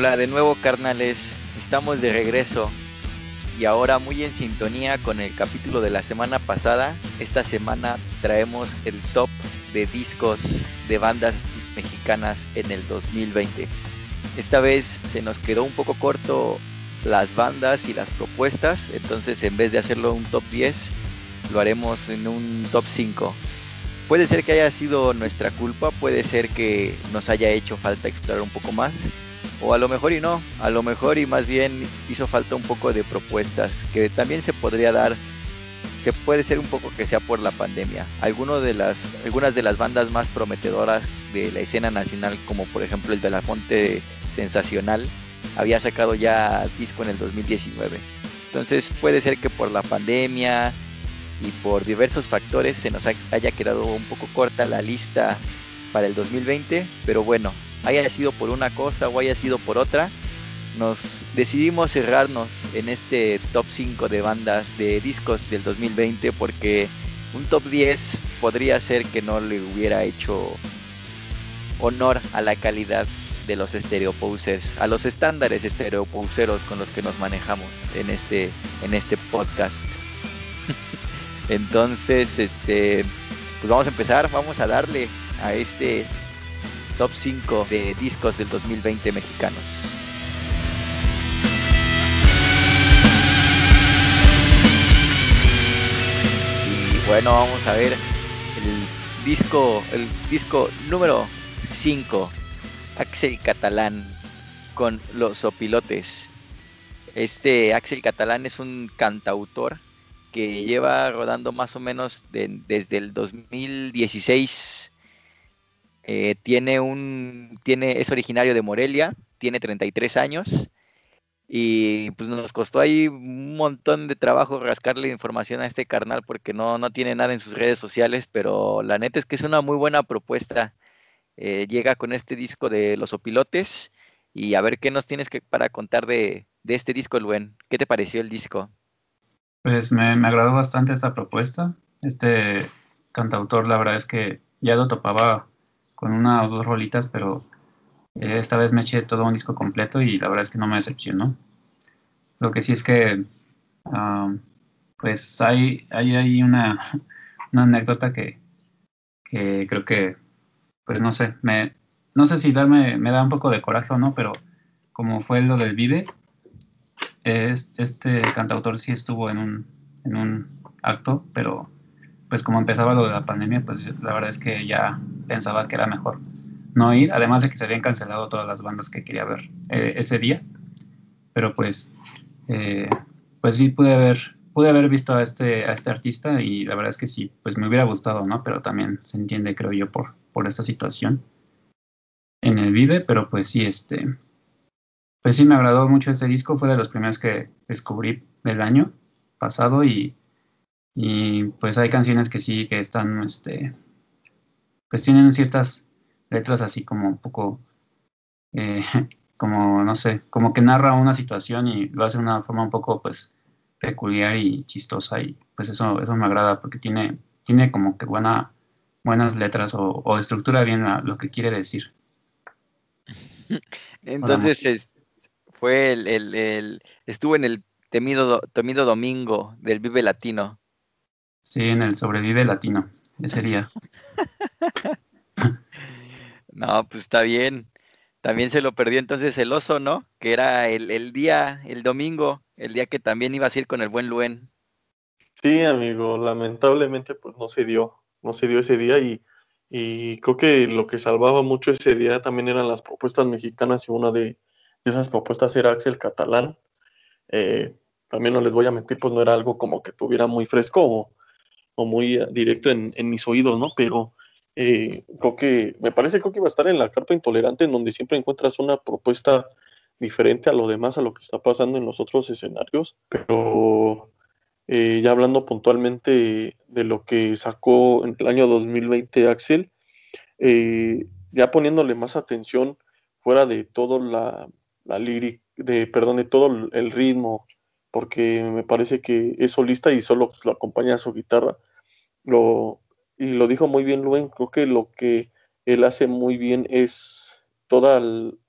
Hola de nuevo carnales, estamos de regreso y ahora muy en sintonía con el capítulo de la semana pasada. Esta semana traemos el top de discos de bandas mexicanas en el 2020. Esta vez se nos quedó un poco corto las bandas y las propuestas, entonces en vez de hacerlo un top 10, lo haremos en un top 5. Puede ser que haya sido nuestra culpa, puede ser que nos haya hecho falta explorar un poco más, o a lo mejor y no, a lo mejor y más bien hizo falta un poco de propuestas que también se podría dar. Se puede ser un poco que sea por la pandemia. Alguno de las, algunas de las bandas más prometedoras de la escena nacional, como por ejemplo el de la Fonte Sensacional, había sacado ya disco en el 2019. Entonces puede ser que por la pandemia y por diversos factores se nos haya quedado un poco corta la lista para el 2020, pero bueno, haya sido por una cosa o haya sido por otra, nos decidimos cerrarnos en este top 5 de bandas de discos del 2020 porque un top 10 podría ser que no le hubiera hecho honor a la calidad de los estereoposers, a los estándares estereopouseros con los que nos manejamos en este, en este podcast. Entonces, este, pues vamos a empezar, vamos a darle a este top 5 de discos del 2020 mexicanos. Y bueno, vamos a ver el disco, el disco número 5, Axel Catalán con Los Opilotes. Este Axel Catalán es un cantautor que lleva rodando más o menos desde el 2016 eh, tiene un, tiene, es originario de Morelia, tiene 33 años y pues nos costó ahí un montón de trabajo rascarle información a este carnal porque no, no tiene nada en sus redes sociales, pero la neta es que es una muy buena propuesta. Eh, llega con este disco de Los Opilotes y a ver qué nos tienes que para contar de, de este disco, Luen. ¿Qué te pareció el disco? Pues me, me agradó bastante esta propuesta. Este cantautor, la verdad es que ya lo topaba con una o dos rolitas, pero eh, esta vez me eché todo un disco completo y la verdad es que no me decepcionó. Lo que sí es que, ah, pues hay, hay, hay una, una, anécdota que, que, creo que, pues no sé, me, no sé si darme, me da un poco de coraje o no, pero como fue lo del Vive, es, este cantautor sí estuvo en un, en un acto, pero pues como empezaba lo de la pandemia, pues la verdad es que ya pensaba que era mejor no ir, además de que se habían cancelado todas las bandas que quería ver eh, ese día, pero pues, eh, pues sí pude haber, pude haber visto a este, a este artista y la verdad es que sí, pues me hubiera gustado, ¿no? Pero también se entiende, creo yo, por, por esta situación en el Vive, pero pues sí, este, pues sí me agradó mucho este disco, fue de los primeros que descubrí del año pasado y y pues hay canciones que sí, que están, este, pues tienen ciertas letras así como un poco, eh, como, no sé, como que narra una situación y lo hace de una forma un poco, pues, peculiar y chistosa y pues eso, eso me agrada porque tiene, tiene como que buena, buenas letras o, o estructura bien lo que quiere decir. Entonces fue el, el, el, estuvo en el temido, temido domingo del Vive Latino. Sí, en el Sobrevive Latino, ese día. no, pues está bien. También se lo perdió entonces el oso, ¿no? Que era el, el, día, el domingo, el día que también ibas a ir con el buen Luen. Sí, amigo, lamentablemente pues no se dio, no se dio ese día y, y creo que lo que salvaba mucho ese día también eran las propuestas mexicanas y una de esas propuestas era Axel Catalán. Eh, también no les voy a mentir, pues no era algo como que tuviera muy fresco o, muy eh, directo en, mis oídos, ¿no? Pero eh, creo que, me parece creo que iba a estar en la carpa intolerante, en donde siempre encuentras una propuesta diferente a lo demás, a lo que está pasando en los otros escenarios, pero eh, ya hablando puntualmente de lo que sacó en el año 2020 Axel, ya poniéndole más atención fuera de todo la, la de, perdón, de todo el ritmo, porque me parece que es solista y solo lo acompaña a su guitarra. Lo, y lo dijo muy bien Luen, creo que lo que él hace muy bien es todas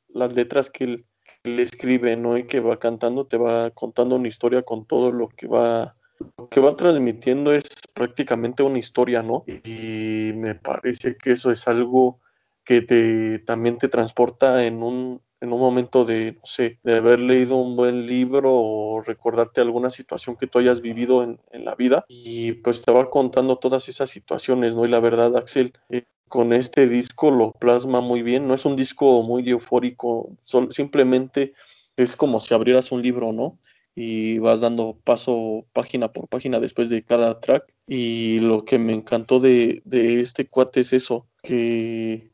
las letras que él, escribe, ¿no? Y que va cantando, te va contando una historia con todo lo que va, lo que va transmitiendo es prácticamente una historia, ¿no? Y me parece que eso es algo que te, también te transporta en un, en un momento de, no sé, de haber leído un buen libro o recordarte alguna situación que tú hayas vivido en, en la vida y pues te va contando todas esas situaciones, ¿no? Y la verdad, Axel, eh, con este disco lo plasma muy bien, no es un disco muy eufórico, simplemente es como si abrieras un libro, ¿no? Y vas dando paso página por página después de cada track. Y lo que me encantó de, de este cuate es eso, que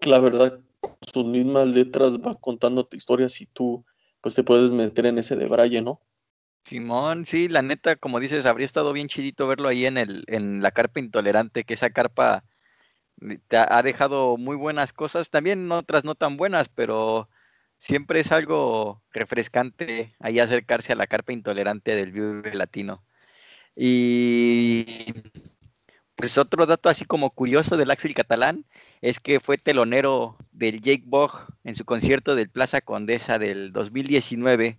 la verdad sus mismas letras va contándote historias y tú pues te puedes meter en ese de Braille, ¿no? Simón, sí, la neta, como dices, habría estado bien chidito verlo ahí en el, en la carpa intolerante, que esa carpa te ha dejado muy buenas cosas, también otras no tan buenas, pero siempre es algo refrescante ahí acercarse a la carpa intolerante del Vive Latino. Y pues otro dato así como curioso del Axel Catalán es que fue telonero del Jake Bog en su concierto del Plaza Condesa del 2019.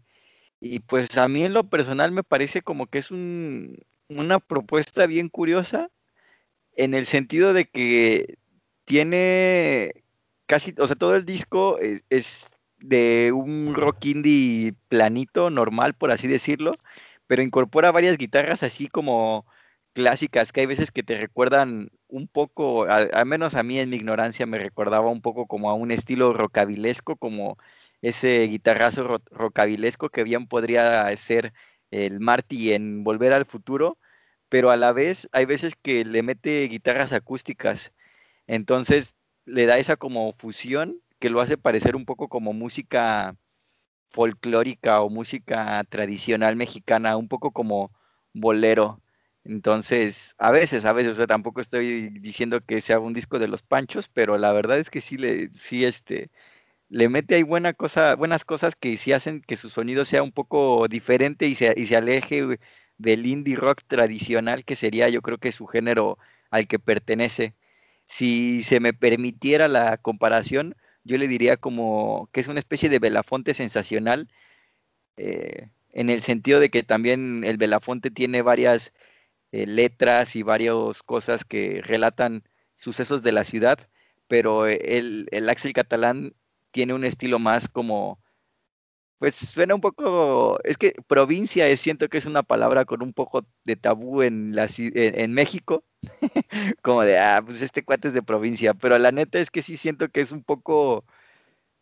Y pues a mí en lo personal me parece como que es un, una propuesta bien curiosa en el sentido de que tiene casi, o sea, todo el disco es, es de un rock indie planito, normal, por así decirlo, pero incorpora varias guitarras así como clásicas que hay veces que te recuerdan un poco, al menos a mí en mi ignorancia me recordaba un poco como a un estilo rocabilesco, como ese guitarrazo ro rocabilesco que bien podría ser el Marty en Volver al Futuro, pero a la vez hay veces que le mete guitarras acústicas, entonces le da esa como fusión que lo hace parecer un poco como música folclórica o música tradicional mexicana, un poco como bolero. Entonces, a veces, a veces, o sea, tampoco estoy diciendo que sea un disco de los Panchos, pero la verdad es que sí le, sí, este, le mete ahí buena cosa, buenas cosas que sí hacen que su sonido sea un poco diferente y se, y se aleje del indie rock tradicional que sería, yo creo que su género al que pertenece. Si se me permitiera la comparación, yo le diría como que es una especie de Belafonte sensacional, eh, en el sentido de que también el Belafonte tiene varias eh, letras y varias cosas que relatan sucesos de la ciudad, pero el, el Axel Catalán tiene un estilo más como, pues suena un poco, es que provincia es, siento que es una palabra con un poco de tabú en, la, en, en México, como de, ah, pues este cuate es de provincia, pero la neta es que sí siento que es un poco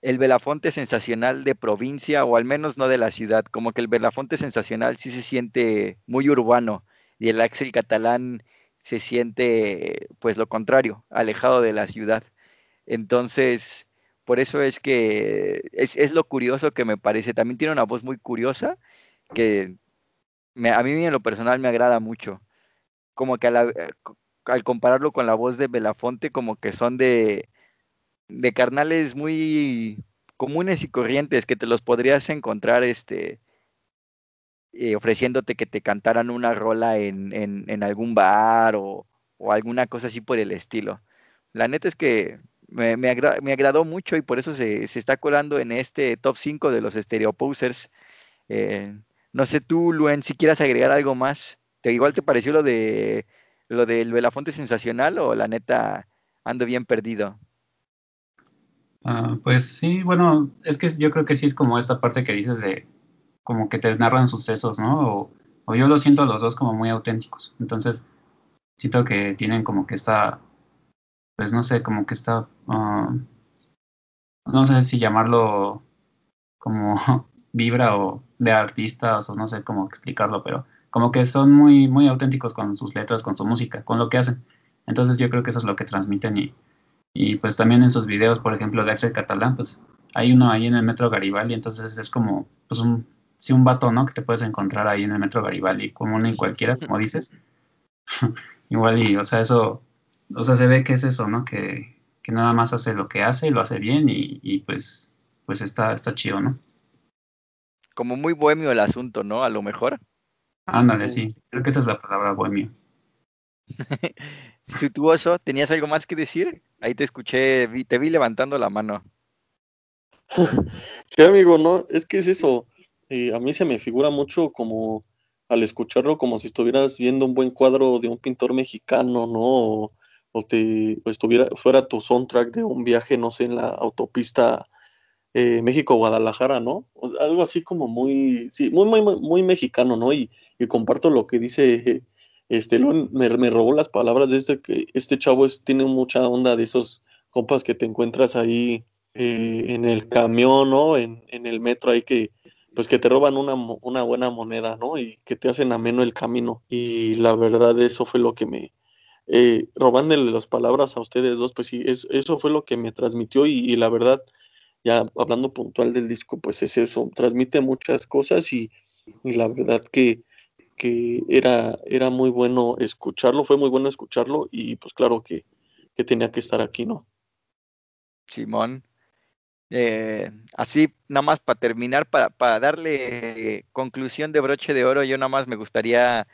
el Belafonte sensacional de provincia, o al menos no de la ciudad, como que el Belafonte sensacional sí se siente muy urbano, y el Axel catalán se siente pues lo contrario, alejado de la ciudad. Entonces, por eso es que es, es lo curioso que me parece. También tiene una voz muy curiosa que a mí en lo personal me agrada mucho. Como que la, al compararlo con la voz de Belafonte, como que son de, de carnales muy comunes y corrientes que te los podrías encontrar este eh, ofreciéndote que te cantaran una rola en, en, algún bar o, o, alguna cosa así por el estilo. La neta es que me, me, agra me agradó mucho y por eso se, se, está colando en este top 5 de los Stereoposers. Eh, no sé tú, Luen, si quieras agregar algo más. ¿Te, igual te pareció lo de lo del Belafonte sensacional o la neta ando bien perdido? Uh, pues sí, bueno, es que yo creo que sí es como esta parte que dices de como que te narran sucesos, ¿no? O, o, yo lo siento a los dos como muy auténticos. Entonces, siento que tienen como que esta, pues no sé, como que esta, uh, no sé si llamarlo como vibra o de artistas o no sé cómo explicarlo, pero como que son muy, muy auténticos con sus letras, con su música, con lo que hacen. Entonces yo creo que eso es lo que transmiten y, y pues también en sus videos, por ejemplo, de Axel Catalán, pues hay uno ahí en el Metro Garibaldi, entonces es como pues un, sí, un vato, ¿no? Que te puedes encontrar ahí en el Metro Garibaldi, como uno en cualquiera, como dices. Igual y, o sea, eso, o sea, se ve que es eso, ¿no? Que, que nada más hace lo que hace, lo hace bien y, y pues, pues está, está chido, ¿no? Como muy bohemio el asunto, ¿no? A lo mejor. Ándale, sí, creo que esa es la palabra bohemio. Sutuoso, ¿tenías algo más que decir? Ahí te escuché, vi, te vi levantando la mano. sí, amigo, no, es que es eso. A mí se me figura mucho como al escucharlo como si estuvieras viendo un buen cuadro de un pintor mexicano, ¿no? O, te estuviera fuera tu soundtrack de un viaje, no sé, en la autopista eh, México-Guadalajara, ¿no? algo así como muy, sí, muy, muy, muy mexicano, ¿no? Y, comparto lo que dice, este, me, me, robó las palabras de este, que este chavo es, tiene mucha onda de esos compas que te encuentras ahí eh, en el camión, ¿no? En, en el metro ahí que, pues que te roban una, una buena moneda, ¿no? Y que te hacen ameno el camino. Y la verdad, eso fue lo que me, eh, robándole las palabras a ustedes dos, pues sí, eso fue lo que me transmitió y, la verdad, ya hablando puntual del disco, pues es eso, transmite muchas cosas y, la verdad que, era, era muy bueno escucharlo, fue muy bueno escucharlo y pues claro que, que tenía que estar aquí, ¿no? Simón, eh, así, nada más para terminar, para, para darle conclusión de broche de oro, yo nada más me gustaría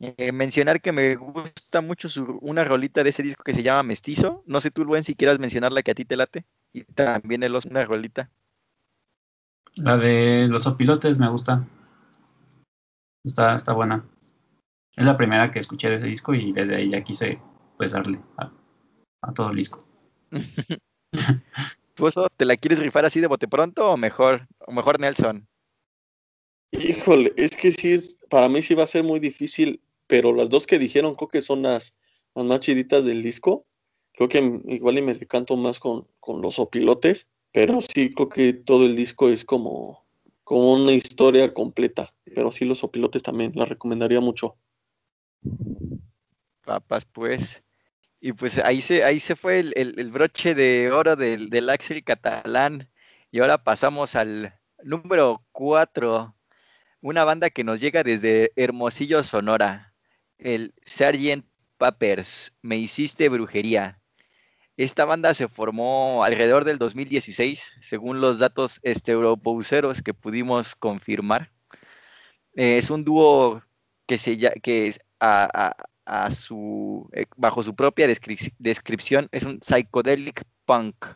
eh, mencionar que me gusta mucho una rolita de ese disco que se llama Mestizo. No sé tú, Luen, si quieras mencionar la que a ti te late. Y también el una rolita. La de los opilotes me gusta. Está, está buena. Es la primera que escuché de ese disco y desde ahí ya quise pues darle a, a todo el disco. ¿te la quieres rifar así de bote pronto o mejor, o mejor Nelson? Híjole, es que sí, es, para mí sí va a ser muy difícil, pero las dos que dijeron creo que son las, más chiditas del disco. Creo que igual y me decanto más con, los opilotes, pero sí creo que todo el disco es como, como una historia completa. Pero sí los opilotes también, la recomendaría mucho. Papas, pues. Y pues ahí se, ahí se fue el, broche de oro del, del, Axel catalán. Y ahora pasamos al número 4. Una banda que nos llega desde Hermosillo, Sonora. El Sgt. Papers. Me hiciste brujería. Esta banda se formó alrededor del 2016, según los datos esteuropouseros que pudimos confirmar. Eh, es un dúo que, se, que a su, eh, bajo su propia descripción, es un psychedelic punk.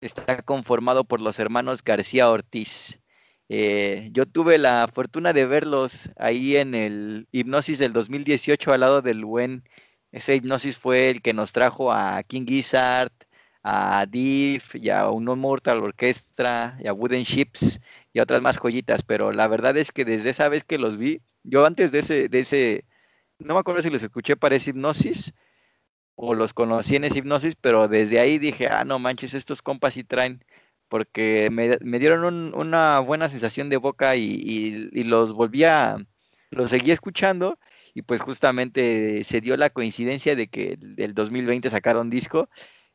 Está conformado por los hermanos García Ortiz. Eh, yo tuve la fortuna de verlos ahí en el Hipnosis del 2018 al lado del buen. Ese Hipnosis fue el que nos trajo a King Gizzard, a Div y a Unknown Mortal Orchestra y a Wooden Ships y otras más joyitas. Pero la verdad es que desde esa vez que los vi, yo antes de de ese no me acuerdo si los escuché para ese hipnosis o los conocí en ese hipnosis, pero desde ahí dije, ah, no manches, estos compas sí traen, porque me, dieron una buena sensación de boca y, los volví a, los seguí escuchando y pues justamente se dio la coincidencia de que el 2020 sacaron disco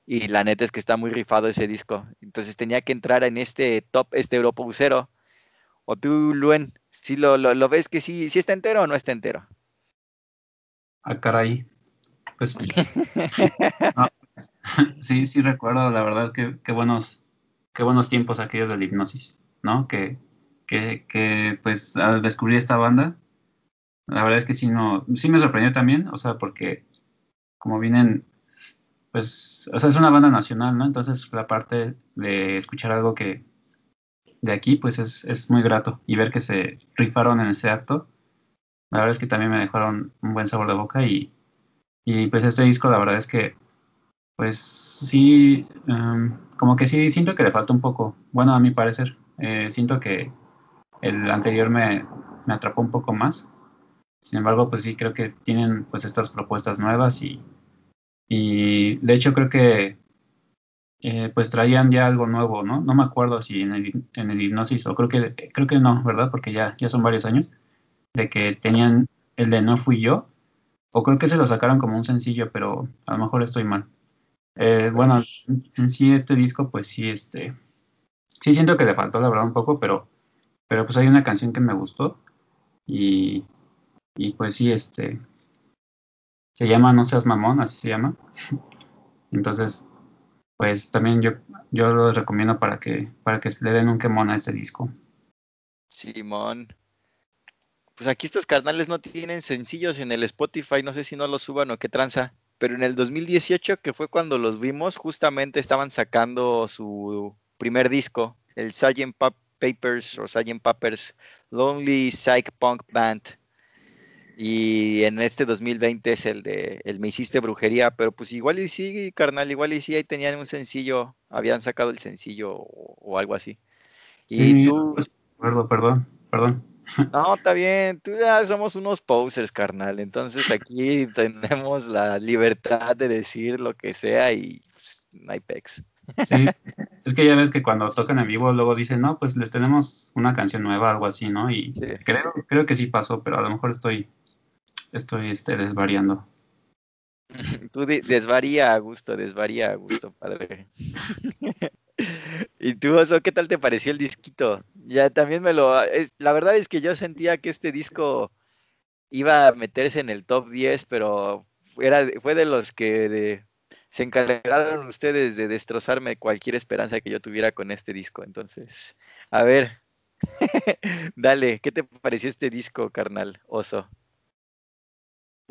y la neta es que está muy rifado ese disco. Entonces tenía que entrar en este top, este Europusero. O tú, Luen, si lo, lo, ves que sí, sí está entero o no está entero. Ah, caray. Pues, sí, sí recuerdo, la verdad, que, qué buenos, qué buenos tiempos aquellos de la hipnosis, ¿no? Que, que, que, pues al descubrir esta banda, la verdad es que sí, no, sí me sorprendió también, o sea, porque como vienen, pues, o sea, es una banda nacional, ¿no? Entonces la parte de escuchar algo que de aquí, pues es, es muy grato y ver que se rifaron en ese acto la verdad es que también me dejaron un buen sabor de boca y, y pues este disco la verdad es que pues sí, em, como que sí siento que le falta un poco, bueno a mi parecer, eh, siento que el anterior me, me atrapó un poco más, sin embargo pues sí creo que tienen pues estas propuestas nuevas y, y de hecho creo que eh, pues traían ya algo nuevo, ¿no? No me acuerdo si en el, en el hipnosis o creo que creo que no, ¿verdad? Porque ya, ya son varios años de que tenían el de No Fui Yo, o creo que se lo sacaron como un sencillo, pero a lo mejor estoy mal. Eh, bueno, en sí este disco, pues sí, este, sí siento que le faltó la verdad un poco, pero, pero pues hay una canción que me gustó y, y pues sí, este, se llama No seas mamón, así se llama. Entonces, pues también yo, yo lo recomiendo para que, para que le den un quemón a este disco. Simón pues aquí estos carnales no tienen sencillos en el Spotify, no sé si no los suban o qué tranza, pero en el 2018, que fue cuando los vimos, justamente estaban sacando su primer disco el Sgt. Papers o Sgt. Papers Lonely Psych Punk Band. Y en este 2020 es el de el Me Hiciste Brujería, pero pues igual y sí, carnal, igual y sí, ahí tenían un sencillo, habían sacado el sencillo o, algo así. Sí, y tú... Pues, perdón, perdón, perdón. No, está bien, tú ya somos unos posers, carnal, entonces aquí tenemos la libertad de decir lo que sea y pues, no hay pex. Sí, es que ya ves que cuando tocan en vivo luego dicen, no, pues les tenemos una canción nueva, algo así, ¿no? Y creo, creo que sí pasó, pero a lo mejor estoy estoy este, desvariando. Tú desvaría a gusto, desvaría a gusto, padre. ¿Y tú, Oso, qué tal te pareció el disquito? Ya también me lo... la verdad es que yo sentía que este disco iba a meterse en el top 10, pero era, fue de los que se encargaron ustedes de destrozarme cualquier esperanza que yo tuviera con este disco. Entonces, a ver, dale, ¿qué te pareció este disco, carnal, Oso?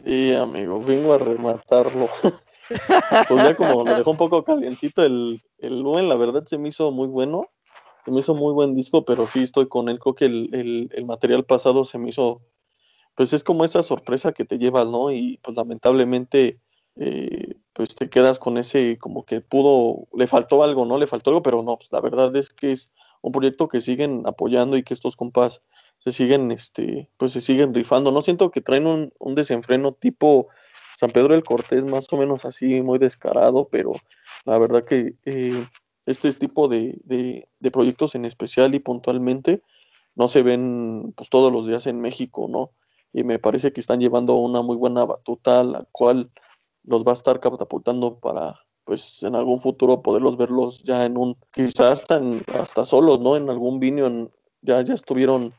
Sí, amigo, vengo a rematarlo. pues ya como lo dejó un poco calientito el, el Luen, la verdad se me hizo muy bueno. Se me hizo muy buen disco, pero sí estoy con él. Creo que el, el, material pasado se me hizo. Pues es como esa sorpresa que te llevas, ¿no? Y pues lamentablemente, eh, pues te quedas con ese, como que pudo, le faltó algo, ¿no? Le faltó algo, pero no, pues la verdad es que es un proyecto que siguen apoyando y que estos compas se siguen, este, pues se siguen rifando. No siento que traen un desenfreno tipo San Pedro del Cortés, más o menos así, muy descarado, pero la verdad que eh, este tipo de, de, de, proyectos en especial y puntualmente no se ven pues todos los días en México, ¿no? Y me parece que están llevando una muy buena batuta, la cual los va a estar catapultando para pues en algún futuro poderlos verlos ya en un, quizás hasta, hasta solos, ¿no? En algún vino, ya, ya estuvieron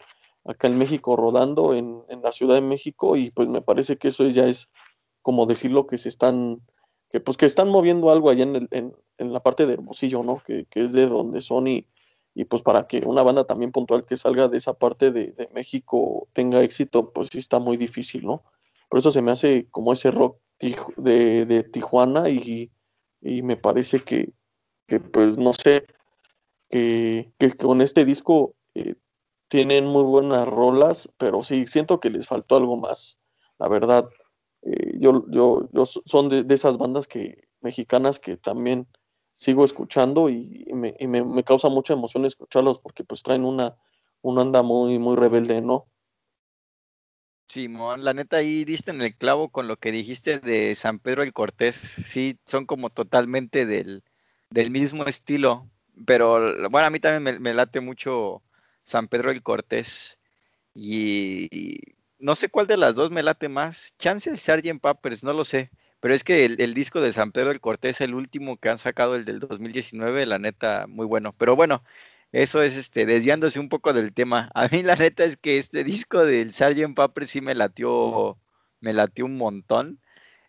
acá en México rodando en, en, la Ciudad de México y pues me parece que eso ya es como decir lo que se están, que pues que están moviendo algo allá en, el, en, en la parte de Hermosillo, ¿no? Que, que, es de donde son y, y pues para que una banda también puntual que salga de esa parte de, de, México tenga éxito, pues sí está muy difícil, ¿no? Por eso se me hace como ese rock de, de Tijuana y, y me parece que, que pues no sé, que, que con este disco eh, tienen muy buenas rolas, pero sí, siento que les faltó algo más. La verdad, eh, yo, yo, yo, son de, esas bandas que mexicanas que también sigo escuchando y, me, y me, causa mucha emoción escucharlos porque pues traen una, una onda muy, muy rebelde, ¿no? Simón, la neta ahí diste en el clavo con lo que dijiste de San Pedro el Cortés. Sí, son como totalmente del, del mismo estilo. Pero bueno, a mí también me, late mucho San Pedro el Cortés. Y, no sé cuál de las dos me late más. Chances Sgt. Papers, no lo sé. Pero es que el, disco de San Pedro el Cortés, el último que han sacado, el del 2019, la neta, muy bueno. Pero bueno, eso es este, desviándose un poco del tema. A mí la neta es que este disco del Sgt. Papers sí me latió, me latió un montón.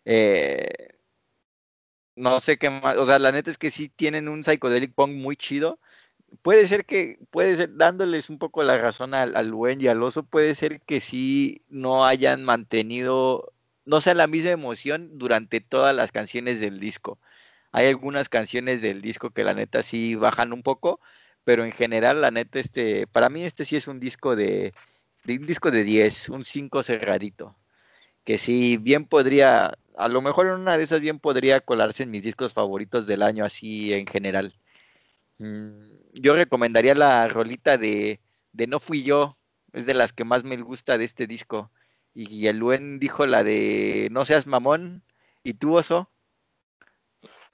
Eh, no sé qué más, o sea, la neta es que sí tienen un psychedelic punk muy chido puede ser que, puede ser, dándoles un poco la razón al, buen y al oso, puede ser que sí no hayan mantenido, no sea la misma emoción durante todas las canciones del disco. Hay algunas canciones del disco que la neta sí bajan un poco, pero en general la neta este, para mí este sí es un disco de, de un disco de 10, un 5 cerradito, que sí bien podría, a lo mejor en una de esas bien podría colarse en mis discos favoritos del año así en general. Mm, yo recomendaría la rolita de, de No Fui Yo, es de las que más me gusta de este disco. Y el Luen dijo la de No Seas Mamón. ¿Y tú, Oso?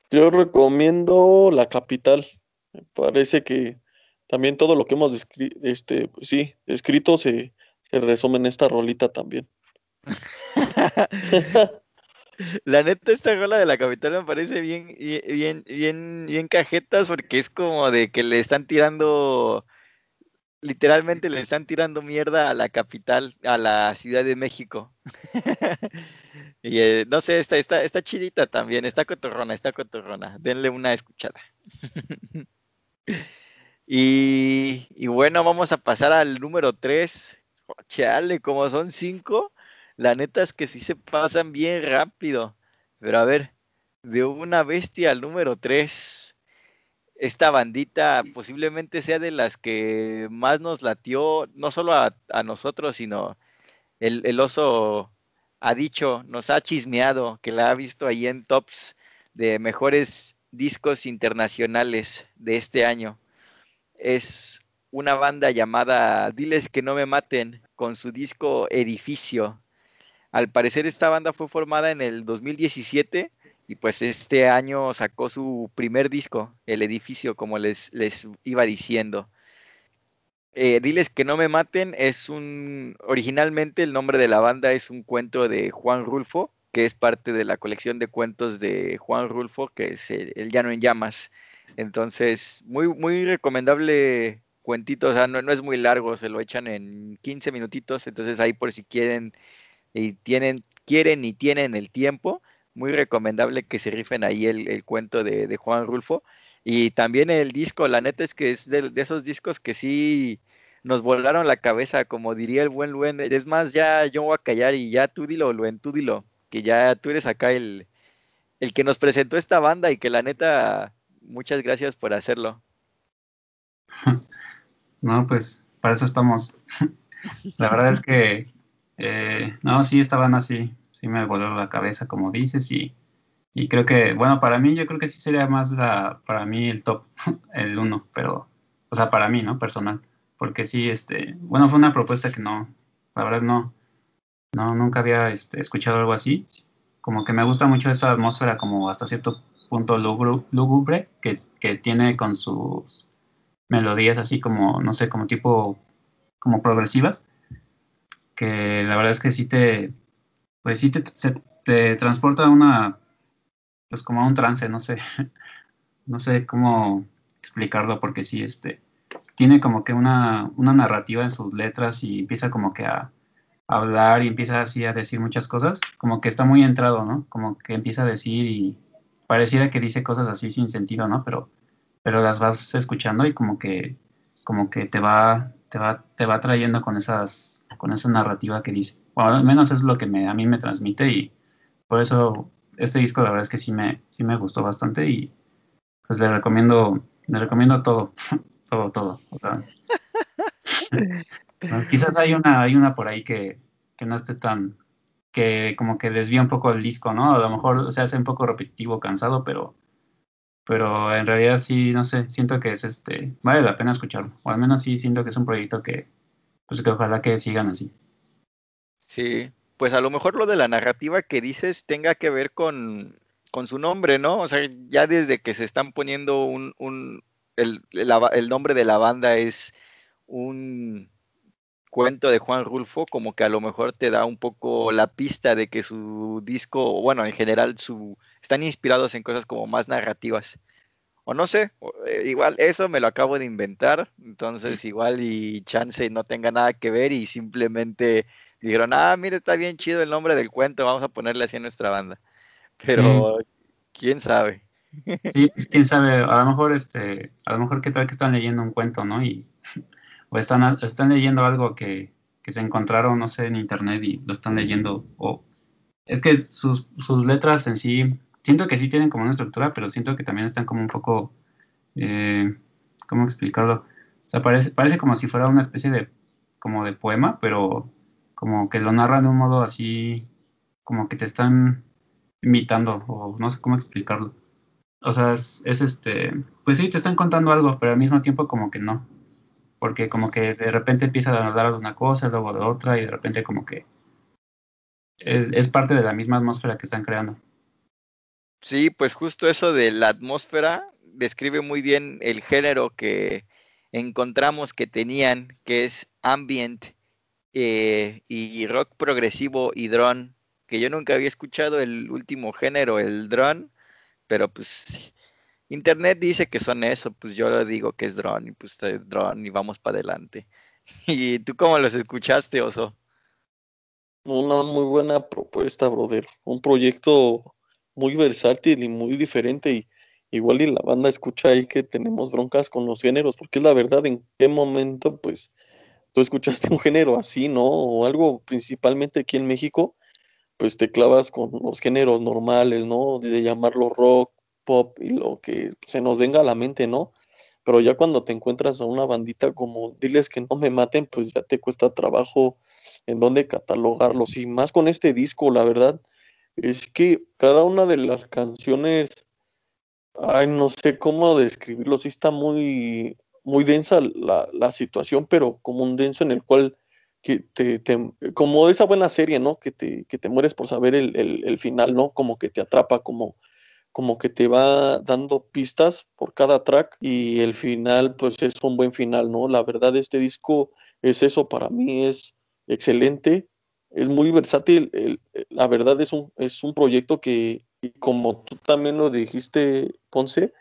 Yo recomiendo La Capital. Me parece que también todo lo que hemos este, sí, escrito se, se resume en esta rolita también. La neta, esta rola de la capital me parece bien, bien, bien, bien cajetas porque es como de que le están tirando, literalmente le están tirando mierda a la capital, a la Ciudad de México. y eh, no sé, está, está, está chidita también, está cotorrona, está cotorrona. Denle una escuchada. y, y bueno, vamos a pasar al número 3. Chale, como son cinco la neta es que sí se pasan bien rápido. Pero a ver, de una bestia al número 3. esta bandita posiblemente sea de las que más nos latió, no solo a, nosotros, sino el, el, oso ha dicho, nos ha chismeado, que la ha visto ahí en tops de mejores discos internacionales de este año. Es una banda llamada Diles que no me maten con su disco Edificio. Al parecer esta banda fue formada en el 2017 y pues este año sacó su primer disco, El Edificio, como les, les iba diciendo. Eh, Diles que no me maten es un, originalmente el nombre de la banda es un cuento de Juan Rulfo, que es parte de la colección de cuentos de Juan Rulfo, que es El, Llano en Llamas. Entonces, muy, muy recomendable cuentito, o sea, no, no, es muy largo, se lo echan en 15 minutitos, entonces ahí por si quieren y tienen, quieren y tienen el tiempo, muy recomendable que se rifen ahí el, cuento de, Juan Rulfo. Y también el disco, la neta es que es de, esos discos que sí nos volaron la cabeza, como diría el buen Luen. Es más, ya yo voy a callar y ya tú dilo, Luen, tú dilo, que ya tú eres acá el, el que nos presentó esta banda y que la neta, muchas gracias por hacerlo. No, pues para eso estamos. La verdad es que, eh, no, sí, esta banda sí, me voló la cabeza, como dices, y, y creo que, bueno, para mí yo creo que sí sería más para mí el top, el uno, pero, o sea, para mí, ¿no? Personal, porque sí, este, bueno, fue una propuesta que no, la verdad no, no, nunca había este, escuchado algo así, como que me gusta mucho esa atmósfera como hasta cierto punto lúgubre que, que tiene con sus melodías así como, no sé, como tipo, como progresivas, que la verdad es que sí te, pues sí te, te transporta a una, pues como a un trance, no sé, no sé cómo explicarlo porque sí, este, tiene como que una, una narrativa en sus letras y empieza como que a, hablar y empieza así a decir muchas cosas, como que está muy entrado, ¿no? Como que empieza a decir y pareciera que dice cosas así sin sentido, ¿no? Pero, pero las vas escuchando y como que, como que te va, te va, te va trayendo con esas, con esa narrativa que dice al menos es lo que me, a mí me transmite y por eso este disco la verdad es que sí me, sí me gustó bastante y pues le recomiendo, le recomiendo todo, todo, todo. quizás hay una, hay una por ahí que, que no esté tan, que como que desvía un poco el disco, ¿no? A lo mejor se hace un poco repetitivo, cansado, pero, pero en realidad sí, no sé, siento que es este, vale la pena escucharlo, o al menos sí siento que es un proyecto que, pues que ojalá que sigan así. Sí, pues a lo mejor lo de la narrativa que dices tenga que ver con, con su nombre, ¿no? O sea, ya desde que se están poniendo un, un el, el, nombre de la banda es un cuento de Juan Rulfo, como que a lo mejor te da un poco la pista de que su disco, bueno, en general, su, están inspirados en cosas como más narrativas. O no sé, eh, igual eso me lo acabo de inventar, entonces igual y chance no tenga nada que ver y simplemente dijeron, ah, mire, está bien chido el nombre del cuento, vamos a ponerle así a nuestra banda. Pero, quién sabe. Sí, pues quién sabe, a lo mejor este, a lo mejor que tal que están leyendo un cuento, ¿no? Y o están, están leyendo algo que, que se encontraron, no sé, en internet y lo están leyendo. O es que sus, sus letras en sí, siento que sí tienen como una estructura, pero siento que también están como un poco, eh, ¿cómo explicarlo? O sea, parece, parece como si fuera una especie de, como de poema, pero como que lo narran de un modo así, como que te están invitando, o no sé cómo explicarlo. O sea, es, este, pues sí, te están contando algo, pero al mismo tiempo como que no. Porque como que de repente empieza a hablar de una cosa, luego de otra, y de repente como que es, es parte de la misma atmósfera que están creando. Sí, pues justo eso de la atmósfera describe muy bien el género que encontramos que tenían, que es ambient eh, y rock progresivo y drone, que yo nunca había escuchado el último género, el drone, pero pues internet dice que son eso, pues yo digo que es drone y pues drone y vamos para adelante. ¿Y tú cómo los escuchaste, Oso? Una muy buena propuesta, brother. Un proyecto muy versátil y muy diferente y igual y la banda escucha ahí que tenemos broncas con los géneros, porque es la verdad en qué momento pues tú escuchaste un género así, ¿no? O algo principalmente aquí en México, pues te clavas con los géneros normales, ¿no? De llamarlo rock, pop y lo que se nos venga a la mente, ¿no? Pero ya cuando te encuentras a una bandita como diles que no me maten, pues ya te cuesta trabajo en dónde catalogarlos. Y más con este disco, la verdad, es que cada una de las canciones, ay, no sé cómo describirlo, sí está muy, muy densa la, la situación, pero como un denso en el cual que te, como esa buena serie, ¿no? Que te, que te mueres por saber el, el, final, ¿no? Como que te atrapa, como, como que te va dando pistas por cada track y el final, pues es un buen final, ¿no? La verdad, este disco es eso, para mí es excelente, es muy versátil, la verdad es un, es un proyecto que, como tú también lo dijiste, Ponce,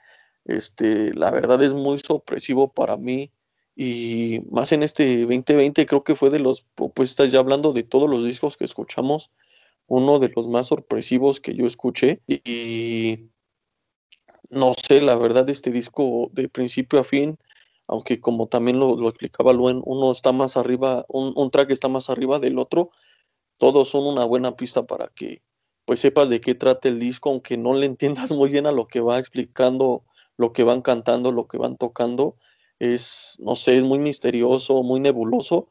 este, la verdad es muy sorpresivo para mí. Y más en este 2020 creo que fue de los propuestas ya hablando de todos los discos que escuchamos uno de los más sorpresivos que yo escuché. Y no sé la verdad este disco de principio a fin aunque como también lo, explicaba Luen uno está más arriba un, un, track está más arriba del otro todos son una buena pista para que pues sepas de qué trata el disco aunque no le entiendas muy bien a lo que va explicando lo que van cantando lo que van tocando. Es, no sé, es muy misterioso, muy nebuloso,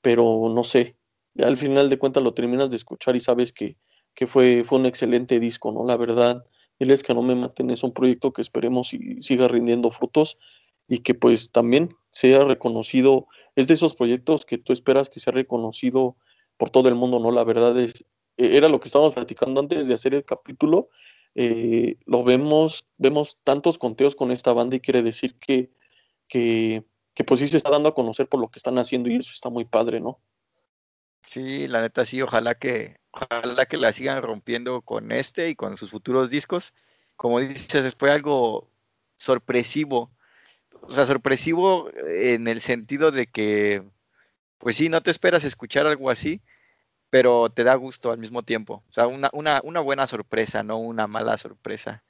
pero no sé, ya al final de cuentas lo terminas de escuchar y sabes que, que fue, fue un excelente disco, ¿no? La verdad, es que no me maten es un proyecto que esperemos y siga rindiendo frutos y que pues también sea reconocido, es de esos proyectos que tú esperas que sea reconocido por todo el mundo, ¿no? La verdad es, e, era lo que estábamos platicando antes de hacer el capítulo, eh, lo vemos, vemos tantos conteos con esta banda y quiere decir que que, pues sí se está dando a conocer por lo que están haciendo y eso está muy padre, ¿no? Sí, la neta sí, ojalá que, ojalá que la sigan rompiendo con este y con sus futuros discos. Como dices, fue algo sorpresivo. O sea, sorpresivo en el sentido de que, pues sí, no te esperas escuchar algo así, pero te da gusto al mismo tiempo. O sea, una, una, una buena sorpresa, no una mala sorpresa.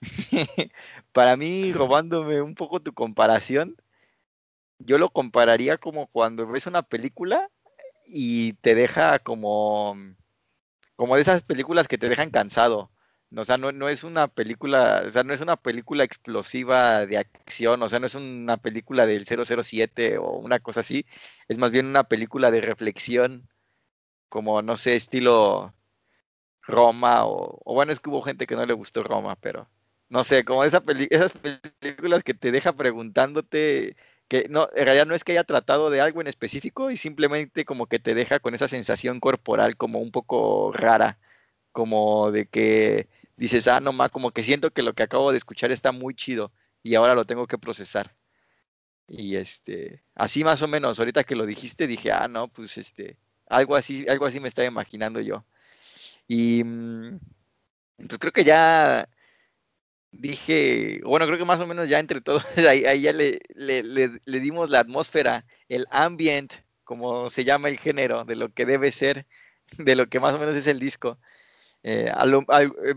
Para mí, robándome un poco tu comparación, yo lo compararía como cuando ves una película y te deja como, como de esas películas que te dejan cansado. O sea, no, no es una película, o sea, no es una película explosiva de acción, o sea, no es una película del 007 o una cosa así, es más bien una película de reflexión, como, no sé, estilo Roma, o, o bueno, es que hubo gente que no le gustó Roma, pero no sé, como esa esas películas que te deja preguntándote que no, en realidad no es que haya tratado de algo en específico y simplemente como que te deja con esa sensación corporal como un poco rara, como de que dices, ah, no más, como que siento que lo que acabo de escuchar está muy chido y ahora lo tengo que procesar. Y este, así más o menos, ahorita que lo dijiste dije, ah, no, pues este, algo así, algo así me estaba imaginando yo. Y mm, entonces creo que ya dije, bueno, creo que más o menos ya entre todos, ahí, ya le, le, le, dimos la atmósfera, el ambient, como se llama el género, de lo que debe ser, de lo que más o menos es el disco. Eh,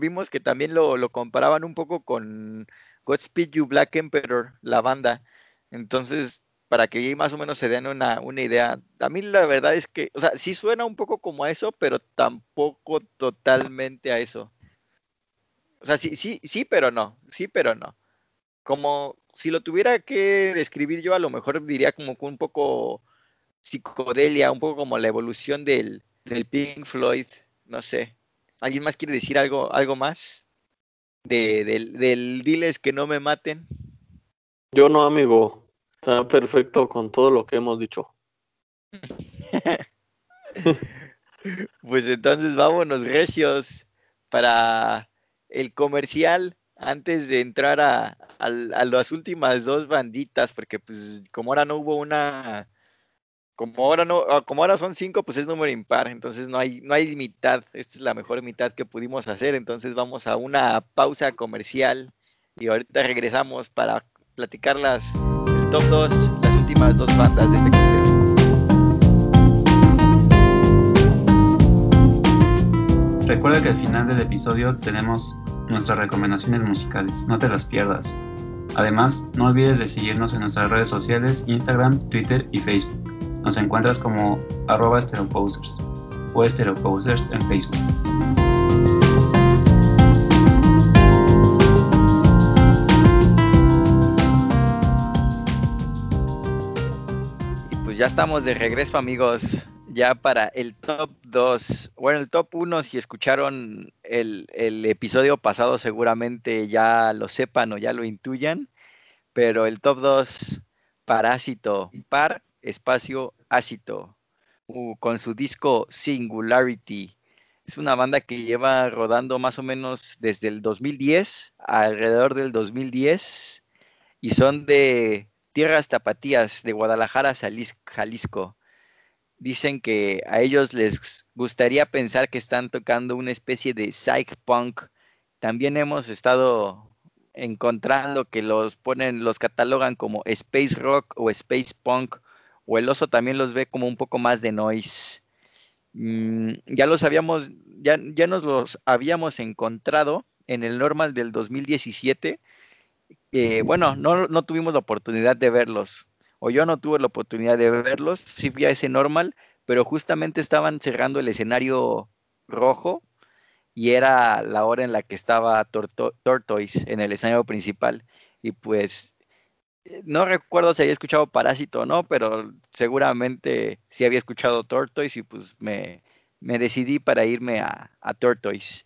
vimos que también lo, lo, comparaban un poco con Godspeed You Black Emperor, la banda. Entonces, para que más o menos se den una, una idea, a mí la verdad es que, o sea, sí suena un poco como a eso, pero tampoco totalmente a eso. O sea, sí, sí, sí, pero no, sí, pero no. Como si lo tuviera que describir yo, a lo mejor diría como un poco psicodelia, un poco como la evolución del, del Pink Floyd, no sé. ¿Alguien más quiere decir algo, algo más? De, del, del diles que no me maten. Yo no, amigo. Está perfecto con todo lo que hemos dicho. pues entonces vámonos, recios, para el comercial antes de entrar a, las últimas dos banditas, porque pues como ahora no hubo una, como ahora no, ah, como ahora son cinco, pues es número impar, entonces no hay, no hay mitad, esta es la mejor mitad que pudimos hacer, entonces vamos a una pausa comercial y ahorita regresamos para platicar las, el top 2, las últimas dos bandas de este conteo. Recuerda que al final del episodio tenemos nuestras recomendaciones musicales, no te las pierdas. Además, no olvides de seguirnos en nuestras redes sociales, Instagram, Twitter y Facebook. Nos encuentras como arroba o estereoposers en Facebook. y pues ya estamos de regreso, amigos, ya para el top 2. Bueno, el top 1, si escucharon el, el, episodio pasado, seguramente ya lo sepan o ya lo intuyan. Pero el top 2, Parásito, par espacio, ácito, uh, con su disco Singularity. Es una banda que lleva rodando más o menos desde el 2010, alrededor del 2010, y son de Tierras Tapatías de Guadalajara, Jalisco. Dicen que a ellos les gustaría pensar que están tocando una especie de psych punk. También hemos estado encontrando que los ponen, los catalogan como space rock o space punk, o el oso también los ve como un poco más de noise. Mm, ya los habíamos, ya, ya nos los habíamos encontrado en el normal del 2017 bueno, no, no tuvimos la oportunidad de verlos, o yo no tuve la oportunidad de verlos, sí fui a ese normal, pero justamente estaban cerrando el escenario rojo y era la hora en la que estaba Tortoise en el escenario principal. Y pues no recuerdo si había escuchado Parásito o no, pero seguramente sí había escuchado Tortoise y pues me, me decidí para irme a, a Tortoise.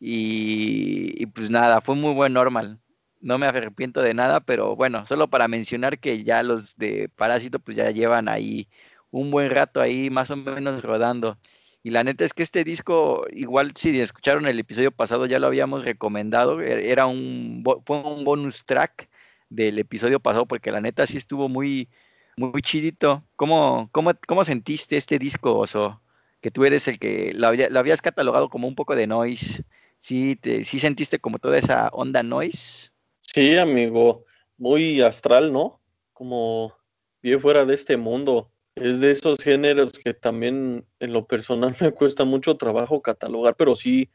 Y, y, pues nada, fue muy buen normal no me arrepiento de nada, pero bueno, solo para mencionar que ya los de Parásito pues ya llevan ahí un buen rato ahí más o menos rodando. Y la neta es que este disco, igual si escucharon el episodio pasado, ya lo habíamos recomendado, e-, era un, fue un bonus track del episodio pasado, porque la neta sí estuvo muy, muy chidito. ¿Cómo, cómo, cómo sentiste este disco, Oso? Que tú eres el que lo, lo habías catalogado como un poco de noise. ¿Sí, ¿Sí sentiste como toda esa onda noise? Sí, amigo, muy astral, ¿no? Como bien fuera de este mundo. Es de esos géneros que también en lo personal me cuesta mucho trabajo catalogar, pero sí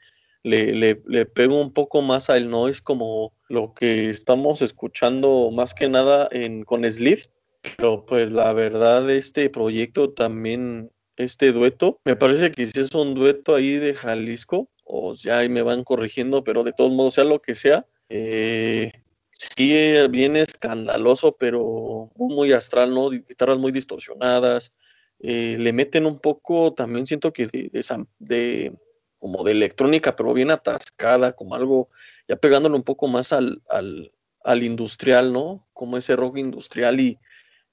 le, le, le pego un poco más al noise como lo que estamos escuchando más que nada en, con Slift. Pero pues la verdad, este proyecto también, este dueto, me parece que si es un dueto ahí de Jalisco, o sea, ahí me van corrigiendo, pero de todos modos, sea lo que sea, eh, sí, bien escandaloso, pero muy astral, ¿no? Guitarras muy distorsionadas. Eh, le meten un poco, también siento que de, de, como de electrónica, pero bien atascada, como algo, ya pegándole un poco más al, al, al industrial, ¿no? Como ese rock industrial y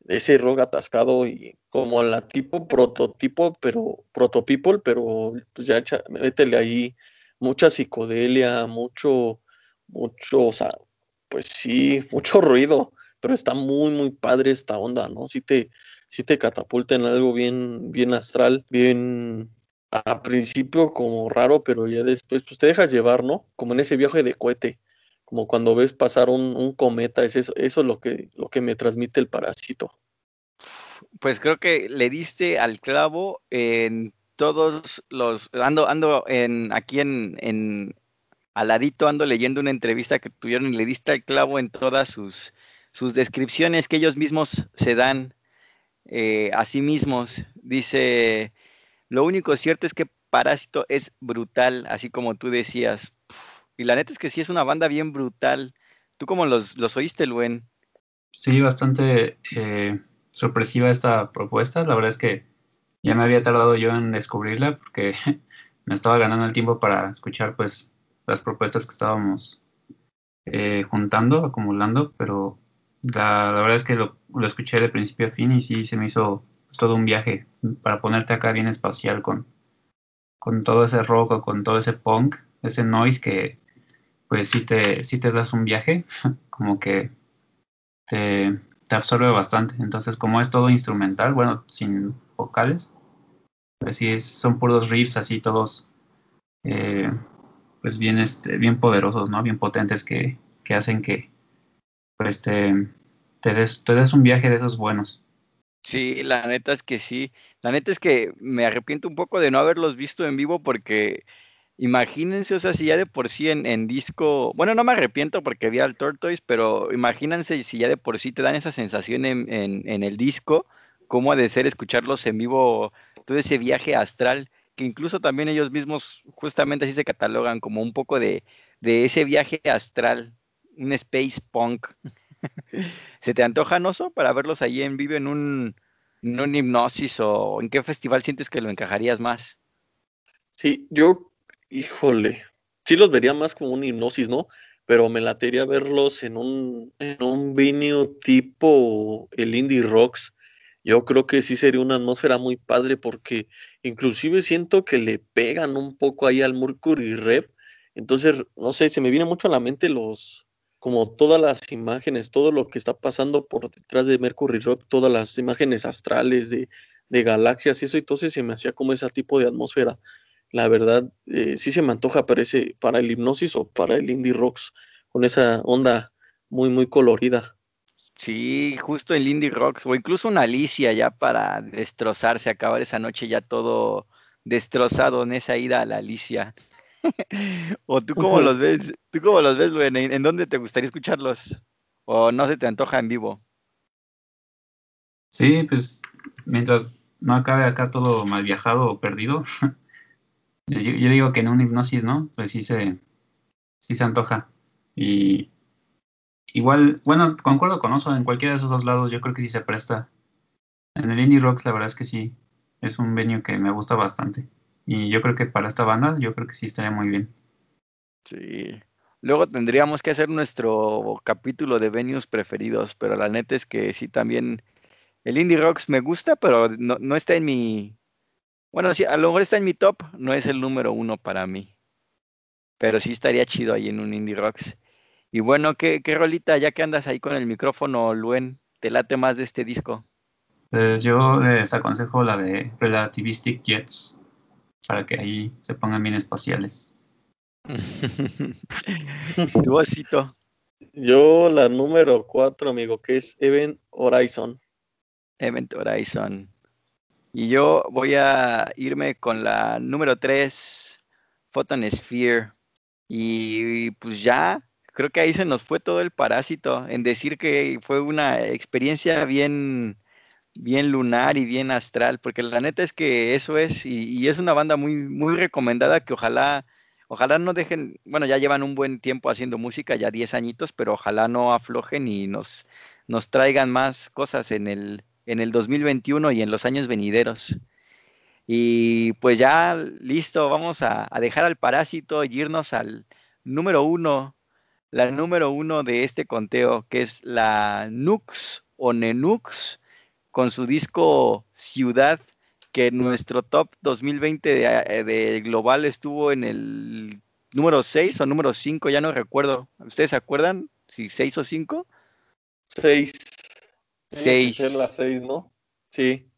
ese rock atascado y como la tipo prototipo, pero proto people, pero pues ya métele ahí mucha psicodelia, mucho, mucho, o sea, pues sí, mucho ruido, pero está muy, muy padre esta onda, ¿no? Si te, si te catapulta en algo bien, bien astral, bien a principio como raro, pero ya después pues te dejas llevar, ¿no? Como en ese viaje de cohete, como cuando ves pasar un, cometa, es eso, eso es lo que, lo que me transmite el parásito. Pues creo que le diste al clavo en todos los, ando, ando en, aquí en, en, al ladito ando leyendo una entrevista que tuvieron y le diste el clavo en todas sus, sus descripciones que ellos mismos se dan eh, a sí mismos. Dice, lo único cierto es que Parásito es brutal, así como tú decías. Y la neta es que sí es una banda bien brutal. ¿Tú cómo los, los oíste, Luen? Sí, bastante eh, sorpresiva esta propuesta. La verdad es que ya me había tardado yo en descubrirla porque me estaba ganando el tiempo para escuchar pues las propuestas que estábamos eh, juntando, acumulando, pero la, verdad es que lo, escuché de principio a fin y sí se me hizo pues, todo un viaje para ponerte acá bien espacial con, con todo ese rock con todo ese punk, ese noise que pues sí te, sí te das un viaje, como que te, te absorbe bastante. Entonces como es todo instrumental, bueno, sin vocales, pues es, son puros riffs así todos eh, pues bien, este, bien poderosos, ¿no? Bien potentes que, que hacen que pues te, te des un viaje de esos buenos. Sí, la neta es que sí. La neta es que me arrepiento un poco de no haberlos visto en vivo porque imagínense, o sea, si ya de por sí en, en disco, bueno, no me arrepiento porque vi al Tortoise, pero imagínense si ya de por sí te dan esa sensación en, en, en el disco, cómo ha de ser escucharlos en vivo, todo ese viaje astral que incluso también ellos mismos justamente así se catalogan como un poco de, de ese viaje astral, un space punk. ¿Se te antoja, Noso, para verlos ahí en vivo en un, en un hipnosis o en qué festival sientes que lo encajarías más? Sí, yo, híjole, sí los vería más como un hipnosis, ¿no? Pero me latería verlos en un, en un venue tipo el Indie Rocks. Yo creo que sí sería una atmósfera muy padre porque inclusive siento que le pegan un poco ahí al Mercury Rev. Entonces, no sé, se me viene mucho a la mente los, como todas las imágenes, todo lo que está pasando por detrás de Mercury Rev, todas las imágenes astrales de, de galaxias y eso, entonces se me hacía como ese tipo de atmósfera la verdad, eh, sí se me antoja para, para el hipnosis o para el indie rocks, con esa onda muy, muy colorida. Sí, justo el indie rocks, o incluso una Alicia ya para destrozarse, acabar esa noche ya todo destrozado en esa ida a la Alicia. ¿O tú cómo los ves? ¿Tú cómo los ves, ¿En, ¿En dónde te gustaría escucharlos? ¿O no se te antoja en vivo? Sí, pues mientras no acabe acá todo mal viajado o perdido, Yo, digo que en un hipnosis, ¿no? Pues sí se, sí se antoja. Y igual, bueno, concuerdo con Oso, en cualquiera de esos dos lados yo creo que sí se presta. En el Indie Rocks la verdad es que sí, es un venue que me gusta bastante. Y yo creo que para esta banda, yo creo que sí estaría muy bien. Sí. Luego tendríamos que hacer nuestro capítulo de venues preferidos, pero la neta es que sí también el Indie Rocks me gusta, pero no, no está en mi bueno, sí, a lo mejor está en mi top, no es el número uno para mí. Pero sí estaría chido ahí en un Indie Rocks. Y bueno, ¿qué, qué rolita, ya que andas ahí con el micrófono, Luen, te late más de este disco? Pues yo les aconsejo la de Relativistic Jets, para que ahí se pongan bien espaciales. tu osito. Yo la número cuatro, amigo, que es Event Horizon. Event Horizon. Y yo voy a irme con la número 3, Photon Sphere. Y pues ya, creo que ahí se nos fue todo el parásito en decir que fue una experiencia bien, bien lunar y bien astral, porque la neta es que eso es, y, es una banda muy, muy recomendada que ojalá, ojalá no dejen, bueno, ya llevan un buen tiempo haciendo música, ya 10 añitos, pero ojalá no aflojen y nos, nos traigan más cosas en el, en el 2021 y en los años venideros. Y pues ya listo, vamos a, dejar al parásito y irnos al número uno, la número uno de este conteo, que es la Nux o Nenux, con su disco Ciudad, que nuestro top 2020 de, de global estuvo en el número 6 o número 5, ya no recuerdo. ¿Ustedes se acuerdan? Si 6 o 5. 6. Seis. la seis, ¿no? Sí.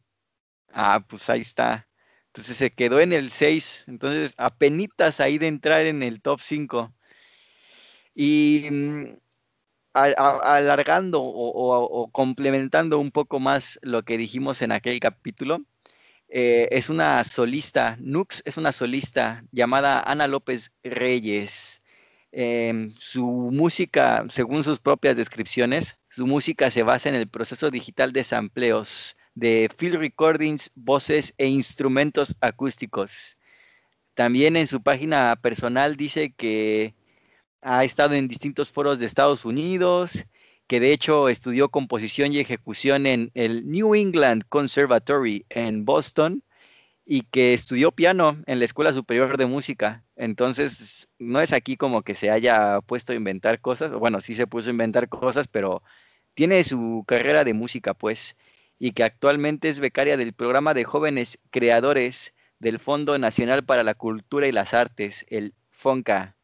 Ah, pues ahí está. Entonces se quedó en el 6. Entonces, apenitas ahí de entrar en el top 5. Y alargando o, complementando un poco más lo que dijimos en aquel capítulo, eh, es una solista, Nux es una solista llamada Ana López Reyes. Em, su música, según sus propias descripciones, su música se basa en el proceso digital de sampleos, de field recordings, voces e instrumentos acústicos. También en su página personal dice que ha estado en distintos foros de Estados Unidos, que de hecho estudió composición y ejecución en el New England Conservatory en Boston y que estudió piano en la Escuela Superior de Música. Entonces, no es aquí como que se haya puesto a inventar cosas, bueno, sí se puso a inventar cosas, pero tiene su carrera de música, pues, y que actualmente es becaria del programa de jóvenes creadores del Fondo Nacional para la Cultura y las Artes, el FONCA.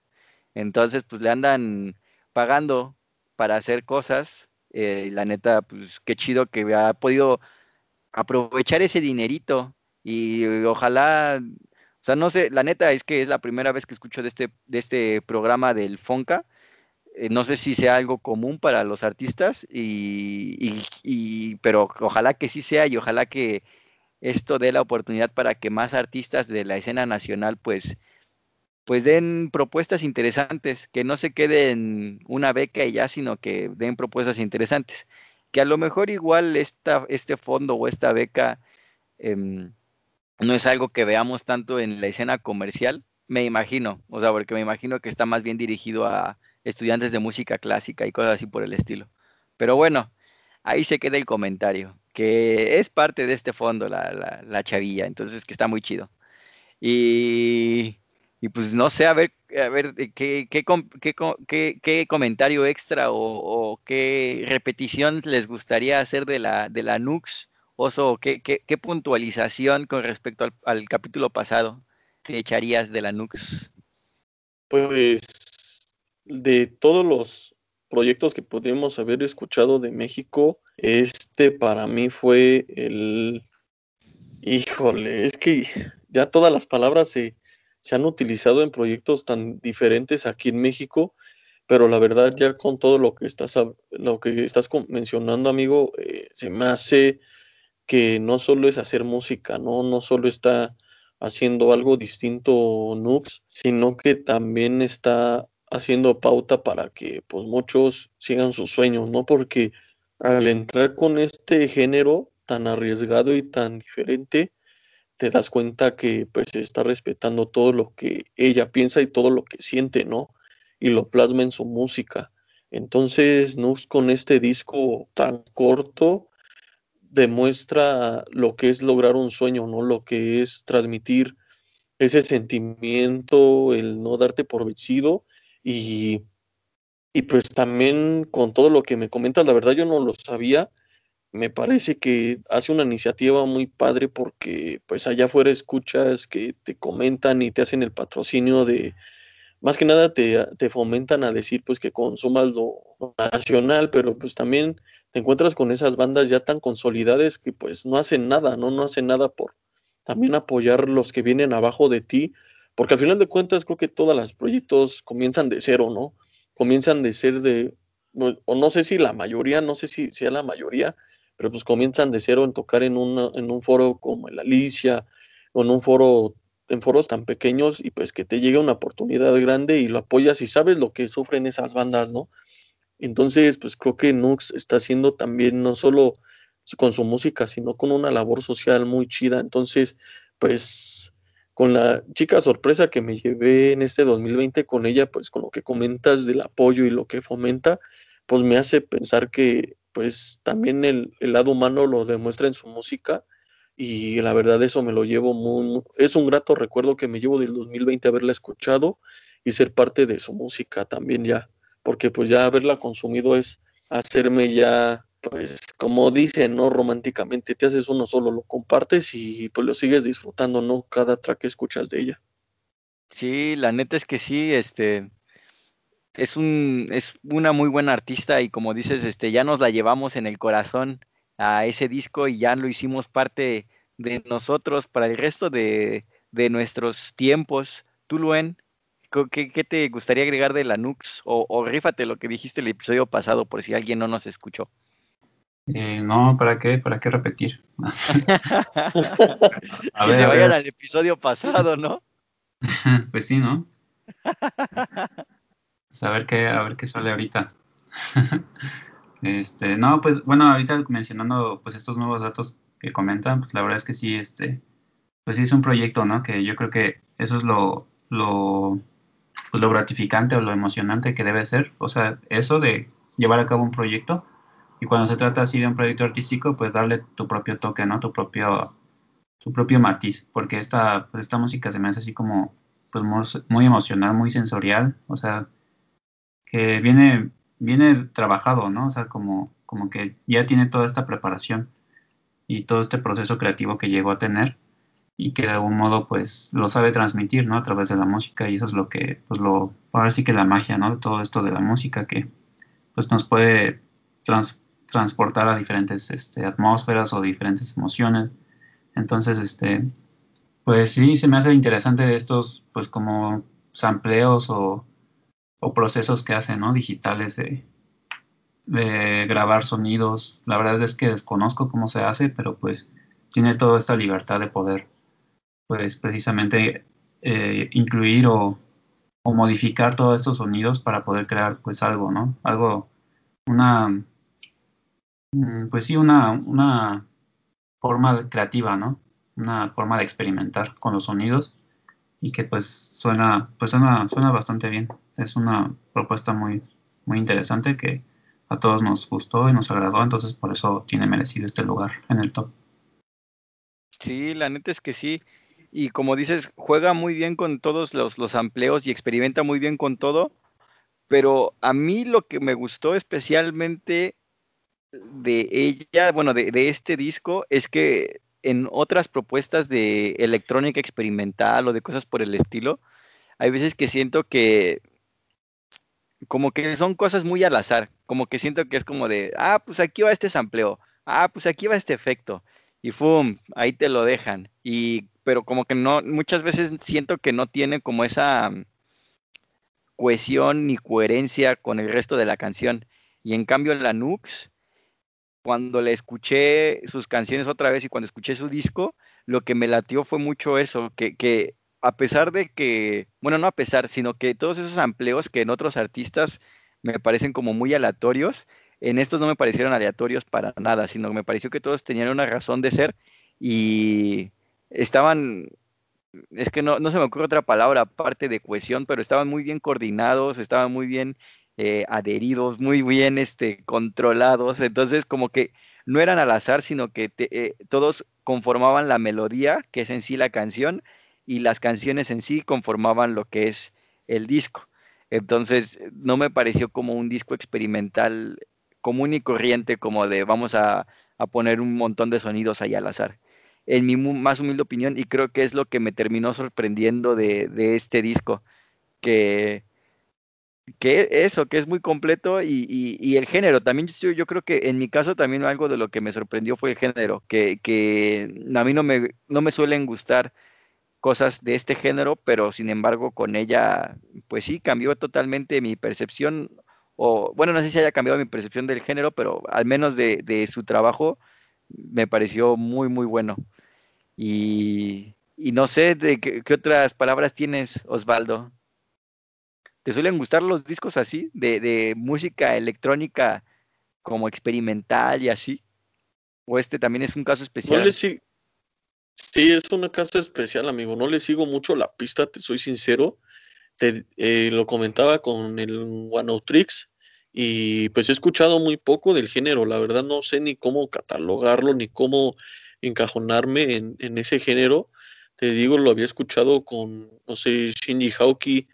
Entonces, pues le andan pagando para hacer cosas. Eh, la neta, pues qué chido que ha podido aprovechar ese dinerito y ojalá, o sea, no sé, la neta es que es la primera vez que escucho de este, de este programa del Fonca. Eh, no sé si sea algo común para los artistas, y, y, pero ojalá que sí sea y ojalá que esto dé la oportunidad para que más artistas de la escena nacional pues pues den propuestas interesantes, que no se queden una beca y ya, sino que den propuestas interesantes. Que a lo mejor igual esta, este fondo o esta beca eh, no es algo que veamos tanto en la escena comercial, me imagino, o sea, porque me imagino que está más bien dirigido a estudiantes de música clásica y cosas así por el estilo. Pero bueno, ahí se queda el comentario. que es parte de este fondo, la, la, la chavilla, entonces que está muy chido. Y, y pues no sé, a ver, a ver qué, qué, qué, qué comentario extra o, qué repetición les gustaría hacer de la, de la Nux, Oso, qué, qué, puntualización con respecto al, al, capítulo pasado te echarías de la Nux. Pues de todos los proyectos que podríamos haber escuchado de México, este para mí fue el... Híjole, es que ya todas las palabras se, se han utilizado en proyectos tan diferentes aquí en México, pero la verdad ya con todo lo que estás, lo que estás mencionando, amigo, eh, se me hace que no solo es hacer música, ¿no? No solo está haciendo algo distinto Nux, sino que también está haciendo pauta para que pues muchos sigan sus sueños, ¿no? Porque al entrar con este género tan arriesgado y tan diferente, te das cuenta que pues está respetando todo lo que ella piensa y todo lo que siente, ¿no? Y lo plasma en su música. Entonces, Nux con este disco tan corto demuestra lo que es lograr un sueño, ¿no? Lo que es transmitir ese sentimiento, el no darte por vencido y, y pues también con todo lo que me comentas, la verdad yo no lo sabía, me parece que hace una iniciativa muy padre porque pues allá afuera escuchas que te comentan y te hacen el patrocinio de, más que nada te, te fomentan a decir pues que consumas lo nacional, pero pues también te encuentras con esas bandas ya tan consolidadas que pues no hacen nada, ¿no? No hacen nada por también apoyar los que vienen abajo de ti porque al final de cuentas creo que todos los proyectos comienzan de cero, ¿no? Comienzan de ser de, o no sé si la mayoría, no sé si sea la mayoría, pero pues comienzan de cero en tocar en, en un foro como el Alicia, o en un foro, en foros tan pequeños, y pues que te llegue una oportunidad grande y lo apoyas y sabes lo que sufren esas bandas, ¿no? Entonces, pues creo que Nux está haciendo también no solo con su música, sino con una labor social muy chida. Entonces, pues con la chica sorpresa que me llevé en este 2020 con ella, pues con lo que comentas del apoyo y lo que fomenta, pues me hace pensar que pues también el, lado humano lo demuestra en su música y la verdad eso me lo llevo muy, es un grato recuerdo que me llevo del 2020 haberla escuchado y ser parte de su música también ya, porque pues ya haberla consumido es hacerme ya pues como dicen, ¿no? Románticamente, te haces uno solo, lo compartes y pues lo sigues disfrutando, ¿no? Cada track que escuchas de ella. Sí, la neta es que sí, este, es un, es una muy buena artista y como dices, este, ya nos la llevamos en el corazón a ese disco y ya lo hicimos parte de nosotros para el resto de, de nuestros tiempos. Tú, Luen, ¿qué, ¿qué, te gustaría agregar de la Nux? O, o rífate lo que dijiste el episodio pasado por si alguien no nos escuchó. Eh, no, ¿para qué? ¿Para qué repetir? a ver, se vayan al episodio pasado, ¿no? pues sí, ¿no? Pues a ver qué, a ver qué sale ahorita. este, no, pues bueno, ahorita mencionando pues estos nuevos datos que comentan, pues la verdad es que sí, este, pues sí es un proyecto, ¿no? Que yo creo que eso es lo, lo, pues, lo gratificante o lo emocionante que debe ser. O sea, eso de llevar a cabo un proyecto y cuando se trata así de un proyecto artístico, pues darle tu propio toque, ¿no? Tu propio, tu propio matiz, porque esta, pues esta música se me hace así como, pues muy, emocional, muy sensorial, o sea, que viene, viene trabajado, ¿no? O sea, como, como que ya tiene toda esta preparación y todo este proceso creativo que llegó a tener y que de algún modo pues lo sabe transmitir, ¿no? A través de la música y eso es lo que, pues lo, ahora sí que la magia, ¿no? Todo esto de la música que pues nos puede trans, transportar a diferentes este, atmósferas o diferentes emociones. Entonces, este, pues sí, se me hace interesante estos, pues como sampleos o, o procesos que hacen, ¿no? Digitales de, grabar sonidos. La verdad es que desconozco cómo se hace, pero pues tiene toda esta libertad de poder, pues precisamente eh, incluir o, o modificar todos estos sonidos para poder crear pues algo, ¿no? Algo, una Mm, pues sí, una, una forma creativa, ¿no? Una forma de experimentar con los sonidos y que pues suena, pues suena, suena bastante bien. Es una propuesta muy, muy interesante que a todos nos gustó y nos agradó, entonces por eso tiene merecido este lugar en el top. Sí, la neta es que sí. Y como dices, juega muy bien con todos los, los amplios y experimenta muy bien con todo. Pero a mí lo que me gustó especialmente de ella, bueno, de, de este disco, es que en otras propuestas de electrónica experimental o de cosas por el estilo, hay veces que siento que como que son cosas muy al azar, como que siento que es como de, ah, pues aquí va este sampleo, ah, pues aquí va este efecto, y ¡fum! Ahí te lo dejan. Y, pero como que no, muchas veces siento que no tiene como esa mm, cohesión ni coherencia con el resto de la canción. Y en cambio la Nux, cuando le escuché sus canciones otra vez y cuando escuché su disco, lo que me latió fue mucho eso, que, que a pesar de que, bueno, no a pesar, sino que todos esos amplios que en otros artistas me parecen como muy aleatorios, en estos no me parecieron aleatorios para nada, sino que me pareció que todos tenían una razón de ser y estaban, es que no, no se me ocurre otra palabra aparte de cohesión, pero estaban muy bien coordinados, estaban muy bien eh, adheridos, muy bien este, controlados, entonces como que no eran al azar, sino que eh, todos conformaban la melodía, que es en sí la canción, y las canciones en sí conformaban lo que es el disco. Entonces, no me pareció como un disco experimental común y corriente, como de vamos a, poner un montón de sonidos ahí al azar. En mi más humilde opinión, y creo que es lo que me terminó sorprendiendo de, este disco, que, que eso, que es muy completo y, el género. También yo, yo, creo que en mi caso también algo de lo que me sorprendió fue el género, que, que a mí no me, no me suelen gustar cosas de este género, pero sin embargo con ella, pues sí, cambió totalmente mi percepción o bueno, no sé si haya cambiado mi percepción del género, pero al menos de, su trabajo me pareció muy, muy bueno. Y, no sé de qué, otras palabras tienes, Osvaldo. ¿Te suelen gustar los discos así, de, de música electrónica como experimental y así? ¿O este también es un caso especial? Sí, es un caso especial, amigo. No le sigo mucho la pista, te soy sincero. Te, eh, lo comentaba con el One Tricks y pues he escuchado muy poco del género, la verdad no sé ni cómo catalogarlo, ni cómo encajonarme en, en ese género. Te digo, lo había escuchado con, no sé, Shinji Hauki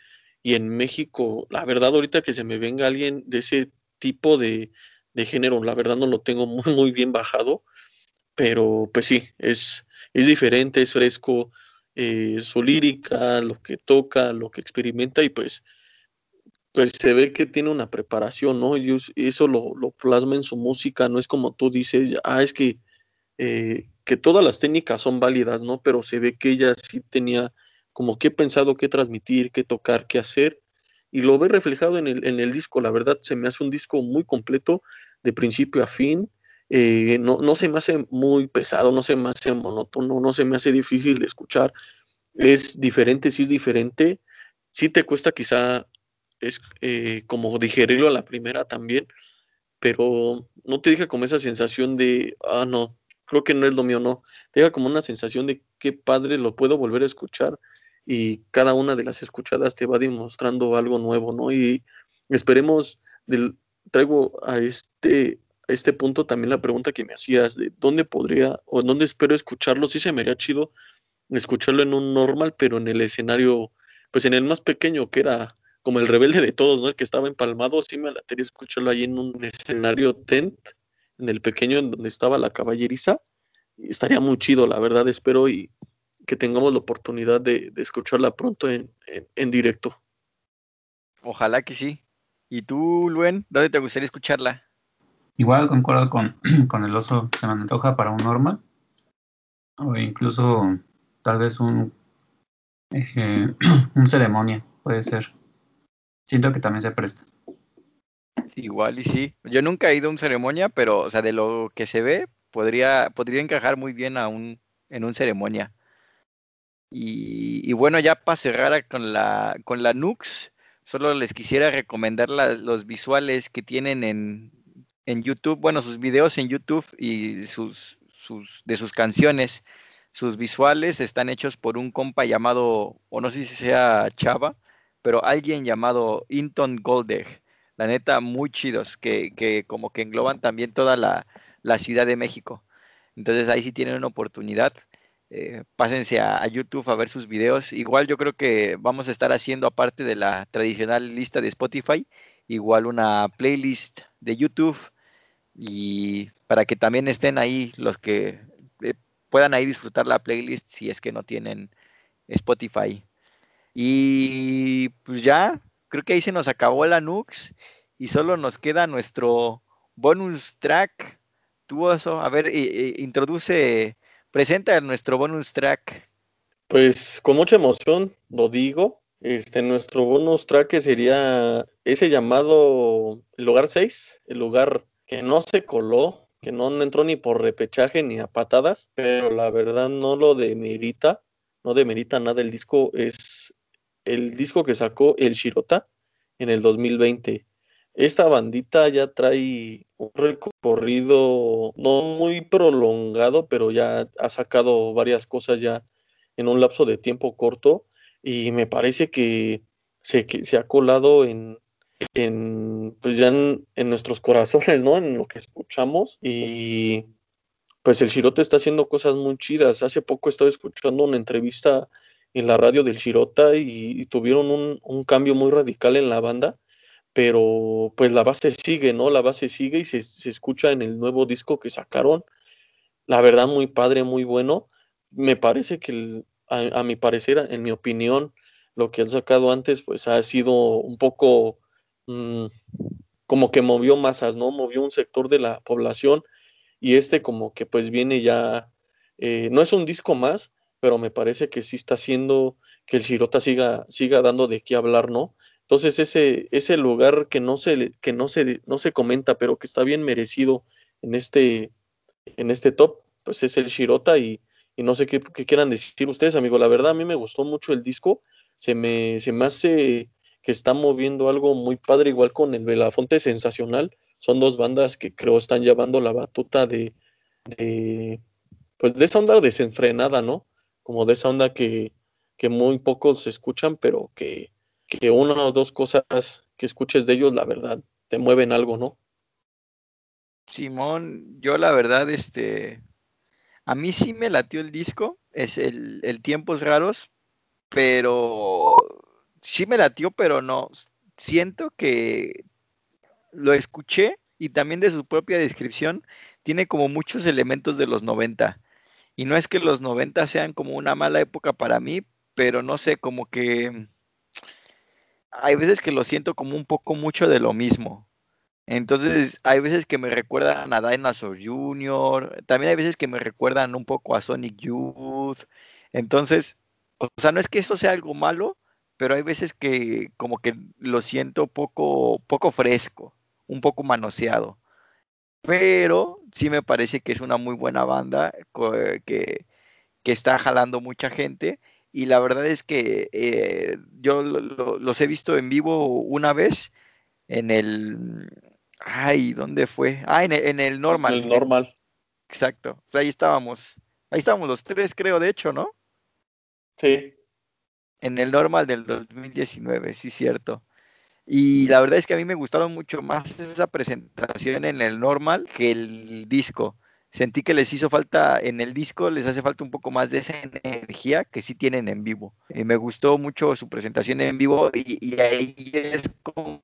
y en México, la verdad ahorita que se me venga alguien de ese tipo de, de género, la verdad no lo tengo muy, muy bien bajado, pero pues sí, es, es diferente, es fresco, eh, su lírica, lo que toca, lo que experimenta y pues pues se ve que tiene una preparación, ¿no? Y eso lo, plasma en su música, no es como tú dices, ah, es que, eh, que todas las técnicas son válidas, ¿no? Pero se ve que ella sí tenía como que pensado qué transmitir, qué tocar, qué hacer, y lo ve reflejado en el, en el disco, la verdad se me hace un disco muy completo, de principio a fin, eh, no, no se me hace muy pesado, no se me hace monótono, no se me hace difícil de escuchar, es diferente, sí es diferente, sí te cuesta quizá es eh, como digerirlo a la primera también, pero no te deja como esa sensación de, ah, no, creo que no es lo mío, no. Te deja como una sensación de qué padre lo puedo volver a escuchar y cada una de las escuchadas te va demostrando algo nuevo, ¿no? Y esperemos, del, traigo a este, este punto también la pregunta que me hacías de dónde podría o dónde espero escucharlo. Sí se me haría chido escucharlo en un normal, pero en el escenario, pues en el más pequeño que era como el rebelde de todos, ¿no? El que estaba empalmado, sí me latería escucharlo ahí en un escenario tent, en el pequeño en donde estaba la caballeriza. Estaría muy chido, la verdad, espero y que tengamos la oportunidad de, escucharla pronto en, directo. Ojalá que sí. ¿Y tú, Luen, dónde te gustaría escucharla? Igual concuerdo con, con el oso, se me antoja para un normal. O incluso tal vez un, eh, un ceremonia, puede ser siento que también se presta. Igual y sí. Yo nunca he ido a una ceremonia, pero, o sea, de lo que se ve, podría, podría encajar muy bien a un, en un ceremonia. Y, bueno, ya para cerrar con la, con la Nux, solo les quisiera recomendar los visuales que tienen en, en YouTube, bueno, sus videos en YouTube y sus, sus, de sus canciones. Sus visuales están hechos por un compa llamado, o no sé si sea Chava, pero alguien llamado Inton Goldeg. la neta, muy chidos, que, que como que engloban también toda la, la Ciudad de México. Entonces ahí sí tienen una oportunidad. Eh, pásense a, a, YouTube a ver sus videos. Igual yo creo que vamos a estar haciendo, aparte de la tradicional lista de Spotify, igual una playlist de YouTube y para que también estén ahí los que eh, puedan ahí disfrutar la playlist si es que no tienen Spotify. Y pues ya, creo que ahí se nos acabó la Nux y solo nos queda nuestro bonus track. Tú, a ver, introduce, presenta nuestro bonus track. Pues con mucha emoción lo digo. Este, nuestro bonus track sería ese llamado el lugar 6, el lugar que no se coló, que no entró ni por repechaje ni a patadas, pero la verdad no lo demerita, no demerita nada el disco, es el disco que sacó el Shirota en el 2020. Esta bandita ya trae un recorrido no muy prolongado, pero ya ha sacado varias cosas ya en un lapso de tiempo corto y me parece que se, que se ha colado en, en pues ya en, nuestros corazones, ¿no? En lo que escuchamos y pues el Shirote está haciendo cosas muy chidas. Hace poco estaba escuchando una entrevista en la radio del Shirota y, tuvieron un, un, cambio muy radical en la banda, pero pues la base sigue, ¿no? La base sigue y se, se escucha en el nuevo disco que sacaron. La verdad, muy padre, muy bueno. Me parece que, a, a, mi parecer, en mi opinión, lo que han sacado antes, pues ha sido un poco mmm, como que movió masas, ¿no? Movió un sector de la población y este como que pues viene ya, eh, no es un disco más, pero me parece que sí está haciendo que el Shirota siga, siga dando de qué hablar, ¿no? Entonces ese, ese lugar que no se, que no se, no se comenta, pero que está bien merecido en este, en este top, pues es el Shirota y, y no sé qué, qué, quieran decir ustedes, amigo. La verdad a mí me gustó mucho el disco, se me, se me hace que está moviendo algo muy padre, igual con el Belafonte Sensacional. Son dos bandas que creo están llevando la batuta de, pues de esa onda desenfrenada, ¿no? Como de esa onda que, que muy pocos escuchan, pero que, que una o dos cosas que escuches de ellos, la verdad, te mueven algo, ¿no? Simón, yo la verdad, este, a mí sí me latió el disco, es el, el Tiempos Raros, pero sí me latió, pero no. Siento que lo escuché y también de su propia descripción tiene como muchos elementos de los 90. Y no es que los 90 sean como una mala época para mí, pero no sé, como que hay veces que lo siento como un poco mucho de lo mismo. Entonces, hay veces que me recuerdan a Dinosaur Jr., también hay veces que me recuerdan un poco a Sonic Youth. Entonces, o sea, no es que eso sea algo malo, pero hay veces que como que lo siento poco, poco fresco, un poco manoseado. Pero sí me parece que es una muy buena banda que, que está jalando mucha gente. Y la verdad es que eh, yo lo, lo, los he visto en vivo una vez en el... Ay, ¿dónde fue? Ah, en el, en el normal. El normal. Exacto. Ahí estábamos. Ahí estábamos los tres, creo, de hecho, ¿no? Sí. En el normal del 2019, sí, cierto. Y la verdad es que a mí me gustaron mucho más esa presentación en el normal que el disco. Sentí que les hizo falta en el disco, les hace falta un poco más de esa energía que sí tienen en vivo. Y me gustó mucho su presentación en vivo y, y ahí es como...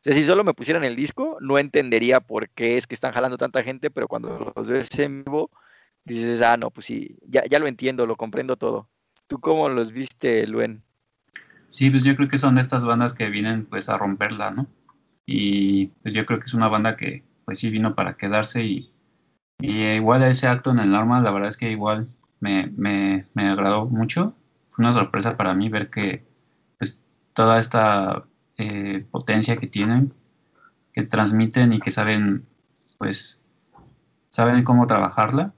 O sea, si solo me pusieran el disco, no entendería por qué es que están jalando tanta gente, pero cuando los ves en vivo, dices, ah, no, pues sí, ya, ya lo entiendo, lo comprendo todo. ¿Tú cómo los viste, Luen? Sí, pues yo creo que son de estas bandas que vienen pues a romperla, ¿no? Y pues yo creo que es una banda que pues sí vino para quedarse y, y igual ese acto en el normal, la verdad es que igual me, me, me agradó mucho. Fue una sorpresa para mí ver que pues toda esta eh, potencia que tienen, que transmiten y que saben pues saben cómo trabajarla,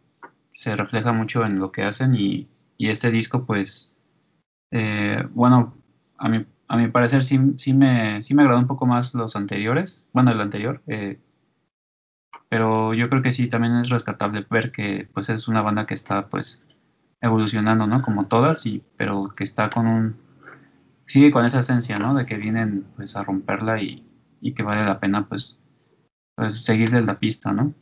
se refleja mucho en lo que hacen y y este disco pues eh, bueno a mi, a mi parecer sí, sí, me, sí me agradó un poco más los anteriores bueno el anterior eh, pero yo creo que sí también es rescatable ver que pues es una banda que está pues evolucionando no como todas y pero que está con un sigue con esa esencia no de que vienen pues a romperla y, y que vale la pena pues, pues seguirle la pista, ¿no?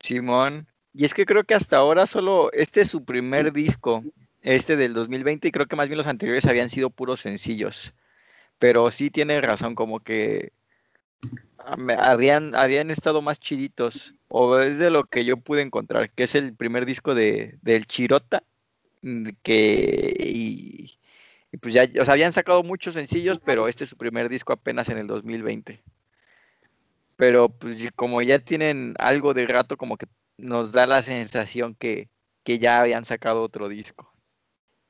Simón. Y es que creo que hasta ahora solo este es su primer disco, este del 2020, y creo que más bien los anteriores habían sido puros sencillos. Pero sí tiene razón, como que habían, habían estado más chiditos, o es de lo que yo pude encontrar, que es el primer disco de, del Chirota, mm, que y, pues ya, o sea, habían sacado muchos sencillos, pero este es su primer disco apenas en el 2020. Pero pues como ya tienen algo de rato, como que nos da la sensación que, que ya habían sacado otro disco.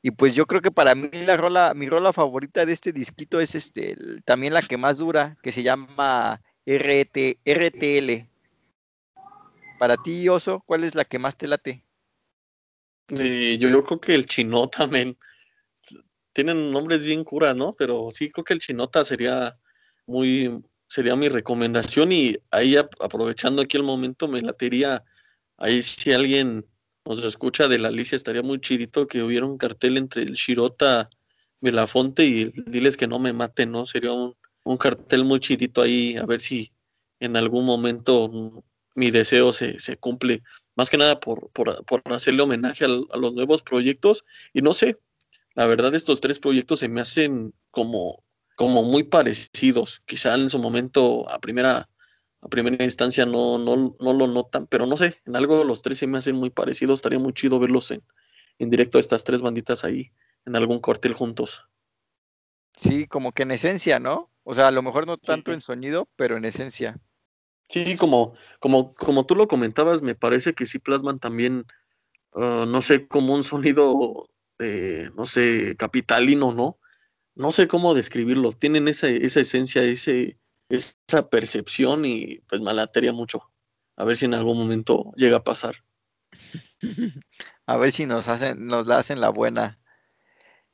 Y pues yo creo que para mí la rola, mi rola favorita de este disquito es este, también la que más dura, que se llama RT, RTL. Para ti, Oso, ¿cuál es la que más te late? yo, yo, creo que el Chinota, también Tienen nombres bien curas, ¿no? Pero sí creo que el Chinota sería muy, sería mi recomendación y ahí aprovechando aquí el momento me latería, ahí si alguien nos escucha de la Alicia estaría muy chidito que hubiera un cartel entre el Shirota Belafonte y diles que no me maten, ¿no? Sería un, cartel muy chidito ahí, a ver si en algún momento mi deseo se, se cumple. Más que nada por, por, por hacerle homenaje a, los nuevos proyectos. Y no sé, la verdad estos tres proyectos se me hacen como, como muy parecidos. Quizá en su momento a primera, a primera instancia no, no, no lo notan, pero no sé, en algo los tres se me hacen muy parecidos. Estaría muy chido verlos en, en directo estas tres banditas ahí, en algún cartel juntos. Sí, como que en esencia, ¿no? O sea, a lo mejor no tanto en sonido, pero en esencia. Sí, como, como, como tú lo comentabas, me parece que sí plasman también, ah, no sé, como un sonido, eh, no sé, capitalino, ¿no? No sé cómo describirlo. Tienen esa, esa esencia, ese, esa percepción y pues me alatería mucho. A ver si en algún momento llega a pasar. a ver si nos hacen, nos la hacen la buena.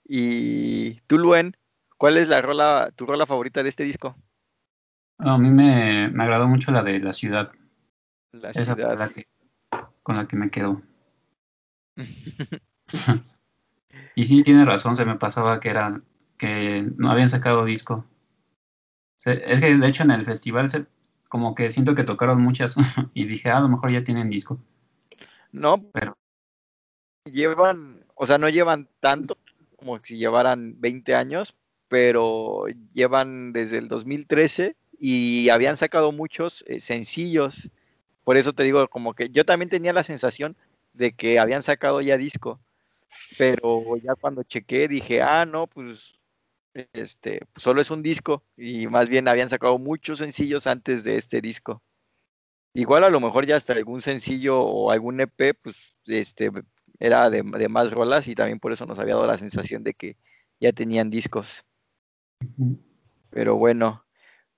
Y tú, Luen, ¿Cuál es la rola, tu rola favorita de este disco? A mí me, me agradó mucho la de La Ciudad. La Esa Ciudad. La que, con la que me quedo. y sí, tiene razón, se me pasaba que eran que no habían sacado disco. Es que de hecho en el festival se, como que siento que tocaron muchas y dije, ah, a lo mejor ya tienen disco. No, pero llevan, o sea, no llevan tanto como si llevaran 20 años, pero llevan desde el 2013 y habían sacado muchos eh, sencillos. Por eso te digo, como que yo también tenía la sensación de que habían sacado ya disco, pero ya cuando chequé dije, ah, no, pues este, pues solo es un disco y más bien habían sacado muchos sencillos antes de este disco. Igual a lo mejor ya hasta algún sencillo o algún EP, pues este era de más rolas y también por eso nos había dado la sensación de que ya tenían discos. Pero bueno,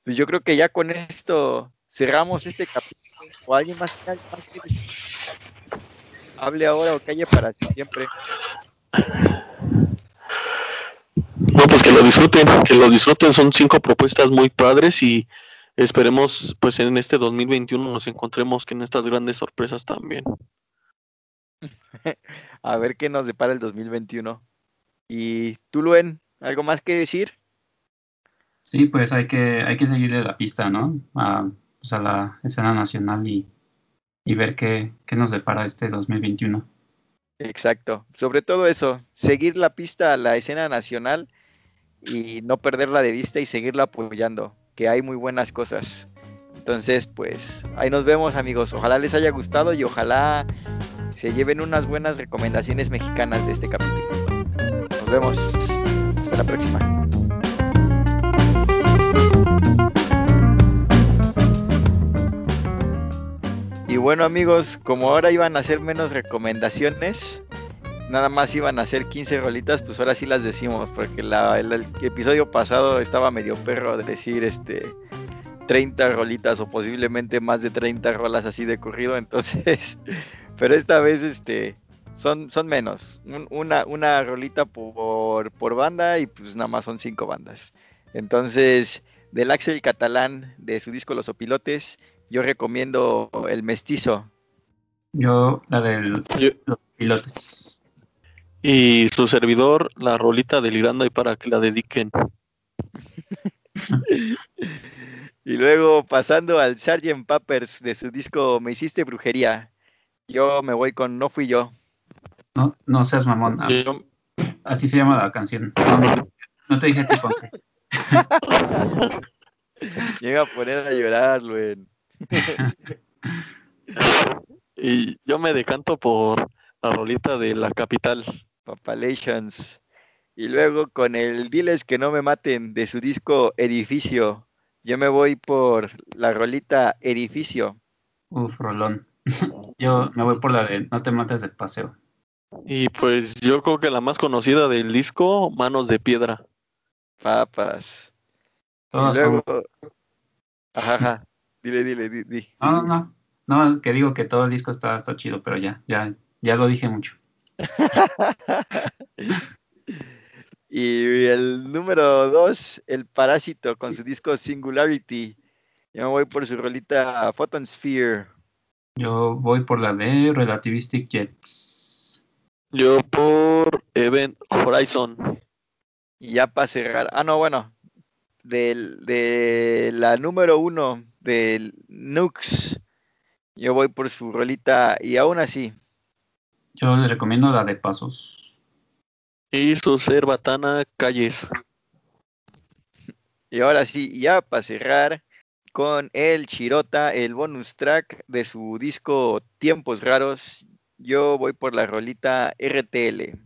pues yo creo que ya con esto cerramos este capítulo. ¿O alguien más, más hable ahora o calle para siempre? Lo disfruten, que lo disfruten. Son cinco propuestas muy padres y esperemos pues en este 2021 nos encontremos que en estas grandes sorpresas también. A ver qué nos depara el 2021. ¿Y tú, Luen, algo más que decir? Sí, pues hay que, hay que seguirle la pista, ¿no? A, pues a la escena nacional y, y ver qué, qué nos depara este 2021. Exacto, sobre todo eso, seguir la pista a la escena nacional y no perderla de vista y seguirla apoyando, que hay muy buenas cosas. Entonces, pues ahí nos vemos amigos, ojalá les haya gustado y ojalá se lleven unas buenas recomendaciones mexicanas de este capítulo. Nos vemos, hasta la próxima. bueno amigos, como ahora iban a hacer menos recomendaciones, nada más iban a hacer 15 rolitas, pues ahora sí las decimos, porque el, episodio pasado estaba medio perro de decir este 30 rolitas o posiblemente más de 30 rolas así de corrido, entonces, pero esta vez este son, son menos, una, una rolita por, por banda y pues nada más son 5 bandas. Entonces, del Axel Catalán de su disco Los Opilotes, yo recomiendo el mestizo. Yo la de los pilotes. Y su servidor, la rolita de Liranda y para que la dediquen. Y luego pasando al Sgt. Peppers de su disco Me hiciste brujería. Yo me voy con No fui yo. No, no seas mamón. Ah, Yo- Así se llama la canción. No, no, no te dije que Ponce. Llega a poner a llorar, Luen. y yo me decanto por la rolita de la capital. Papalations. Y luego con el Diles que no me maten de su disco Edificio. Yo me voy por la rolita Edificio. Uf, rolón. Yo me voy por la de No te mates de paseo. Y pues yo creo que la más conocida del disco, Manos de Piedra. Papas. Todas y luego. son- Ajá, ajá. Dile, dile, di, di. No, no, no. No, es que digo que todo el disco está, está chido, pero ya, ya, ya lo dije mucho. Y el número dos, El Parásito con su disco Singularity. Yo me voy por su rolita Photon Sphere. Yo voy por la de Relativistic Jets. Yo por Event Horizon. Y ya para cerrar, ah, no, bueno, de la número uno del Nux, yo voy por su rolita y aún así, Yo les recomiendo la de Pasos. Y su Cerbatana Calles. y ahora sí, ya para cerrar con el Chirota, el bonus track de su disco Tiempos Raros, yo voy por la rolita RTL.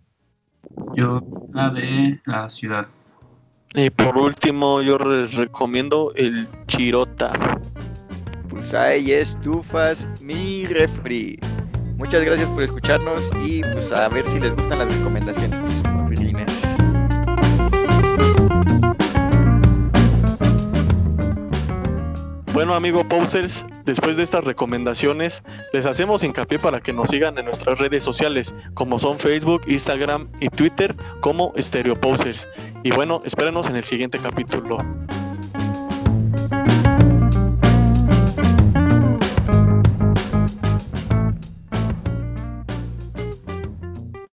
Yo la de la ciudad. Y por último, yo les recomiendo el Chirota. Pues ahí estufas mi refri. Muchas gracias por escucharnos y pues a ver si les gustan las recomendaciones. Bueno, amigo Posers, después de estas recomendaciones, les hacemos hincapié para que nos sigan en nuestras redes sociales, como son Facebook, Instagram y Twitter, como Stereo Posers. Y bueno, espérenos en el siguiente capítulo.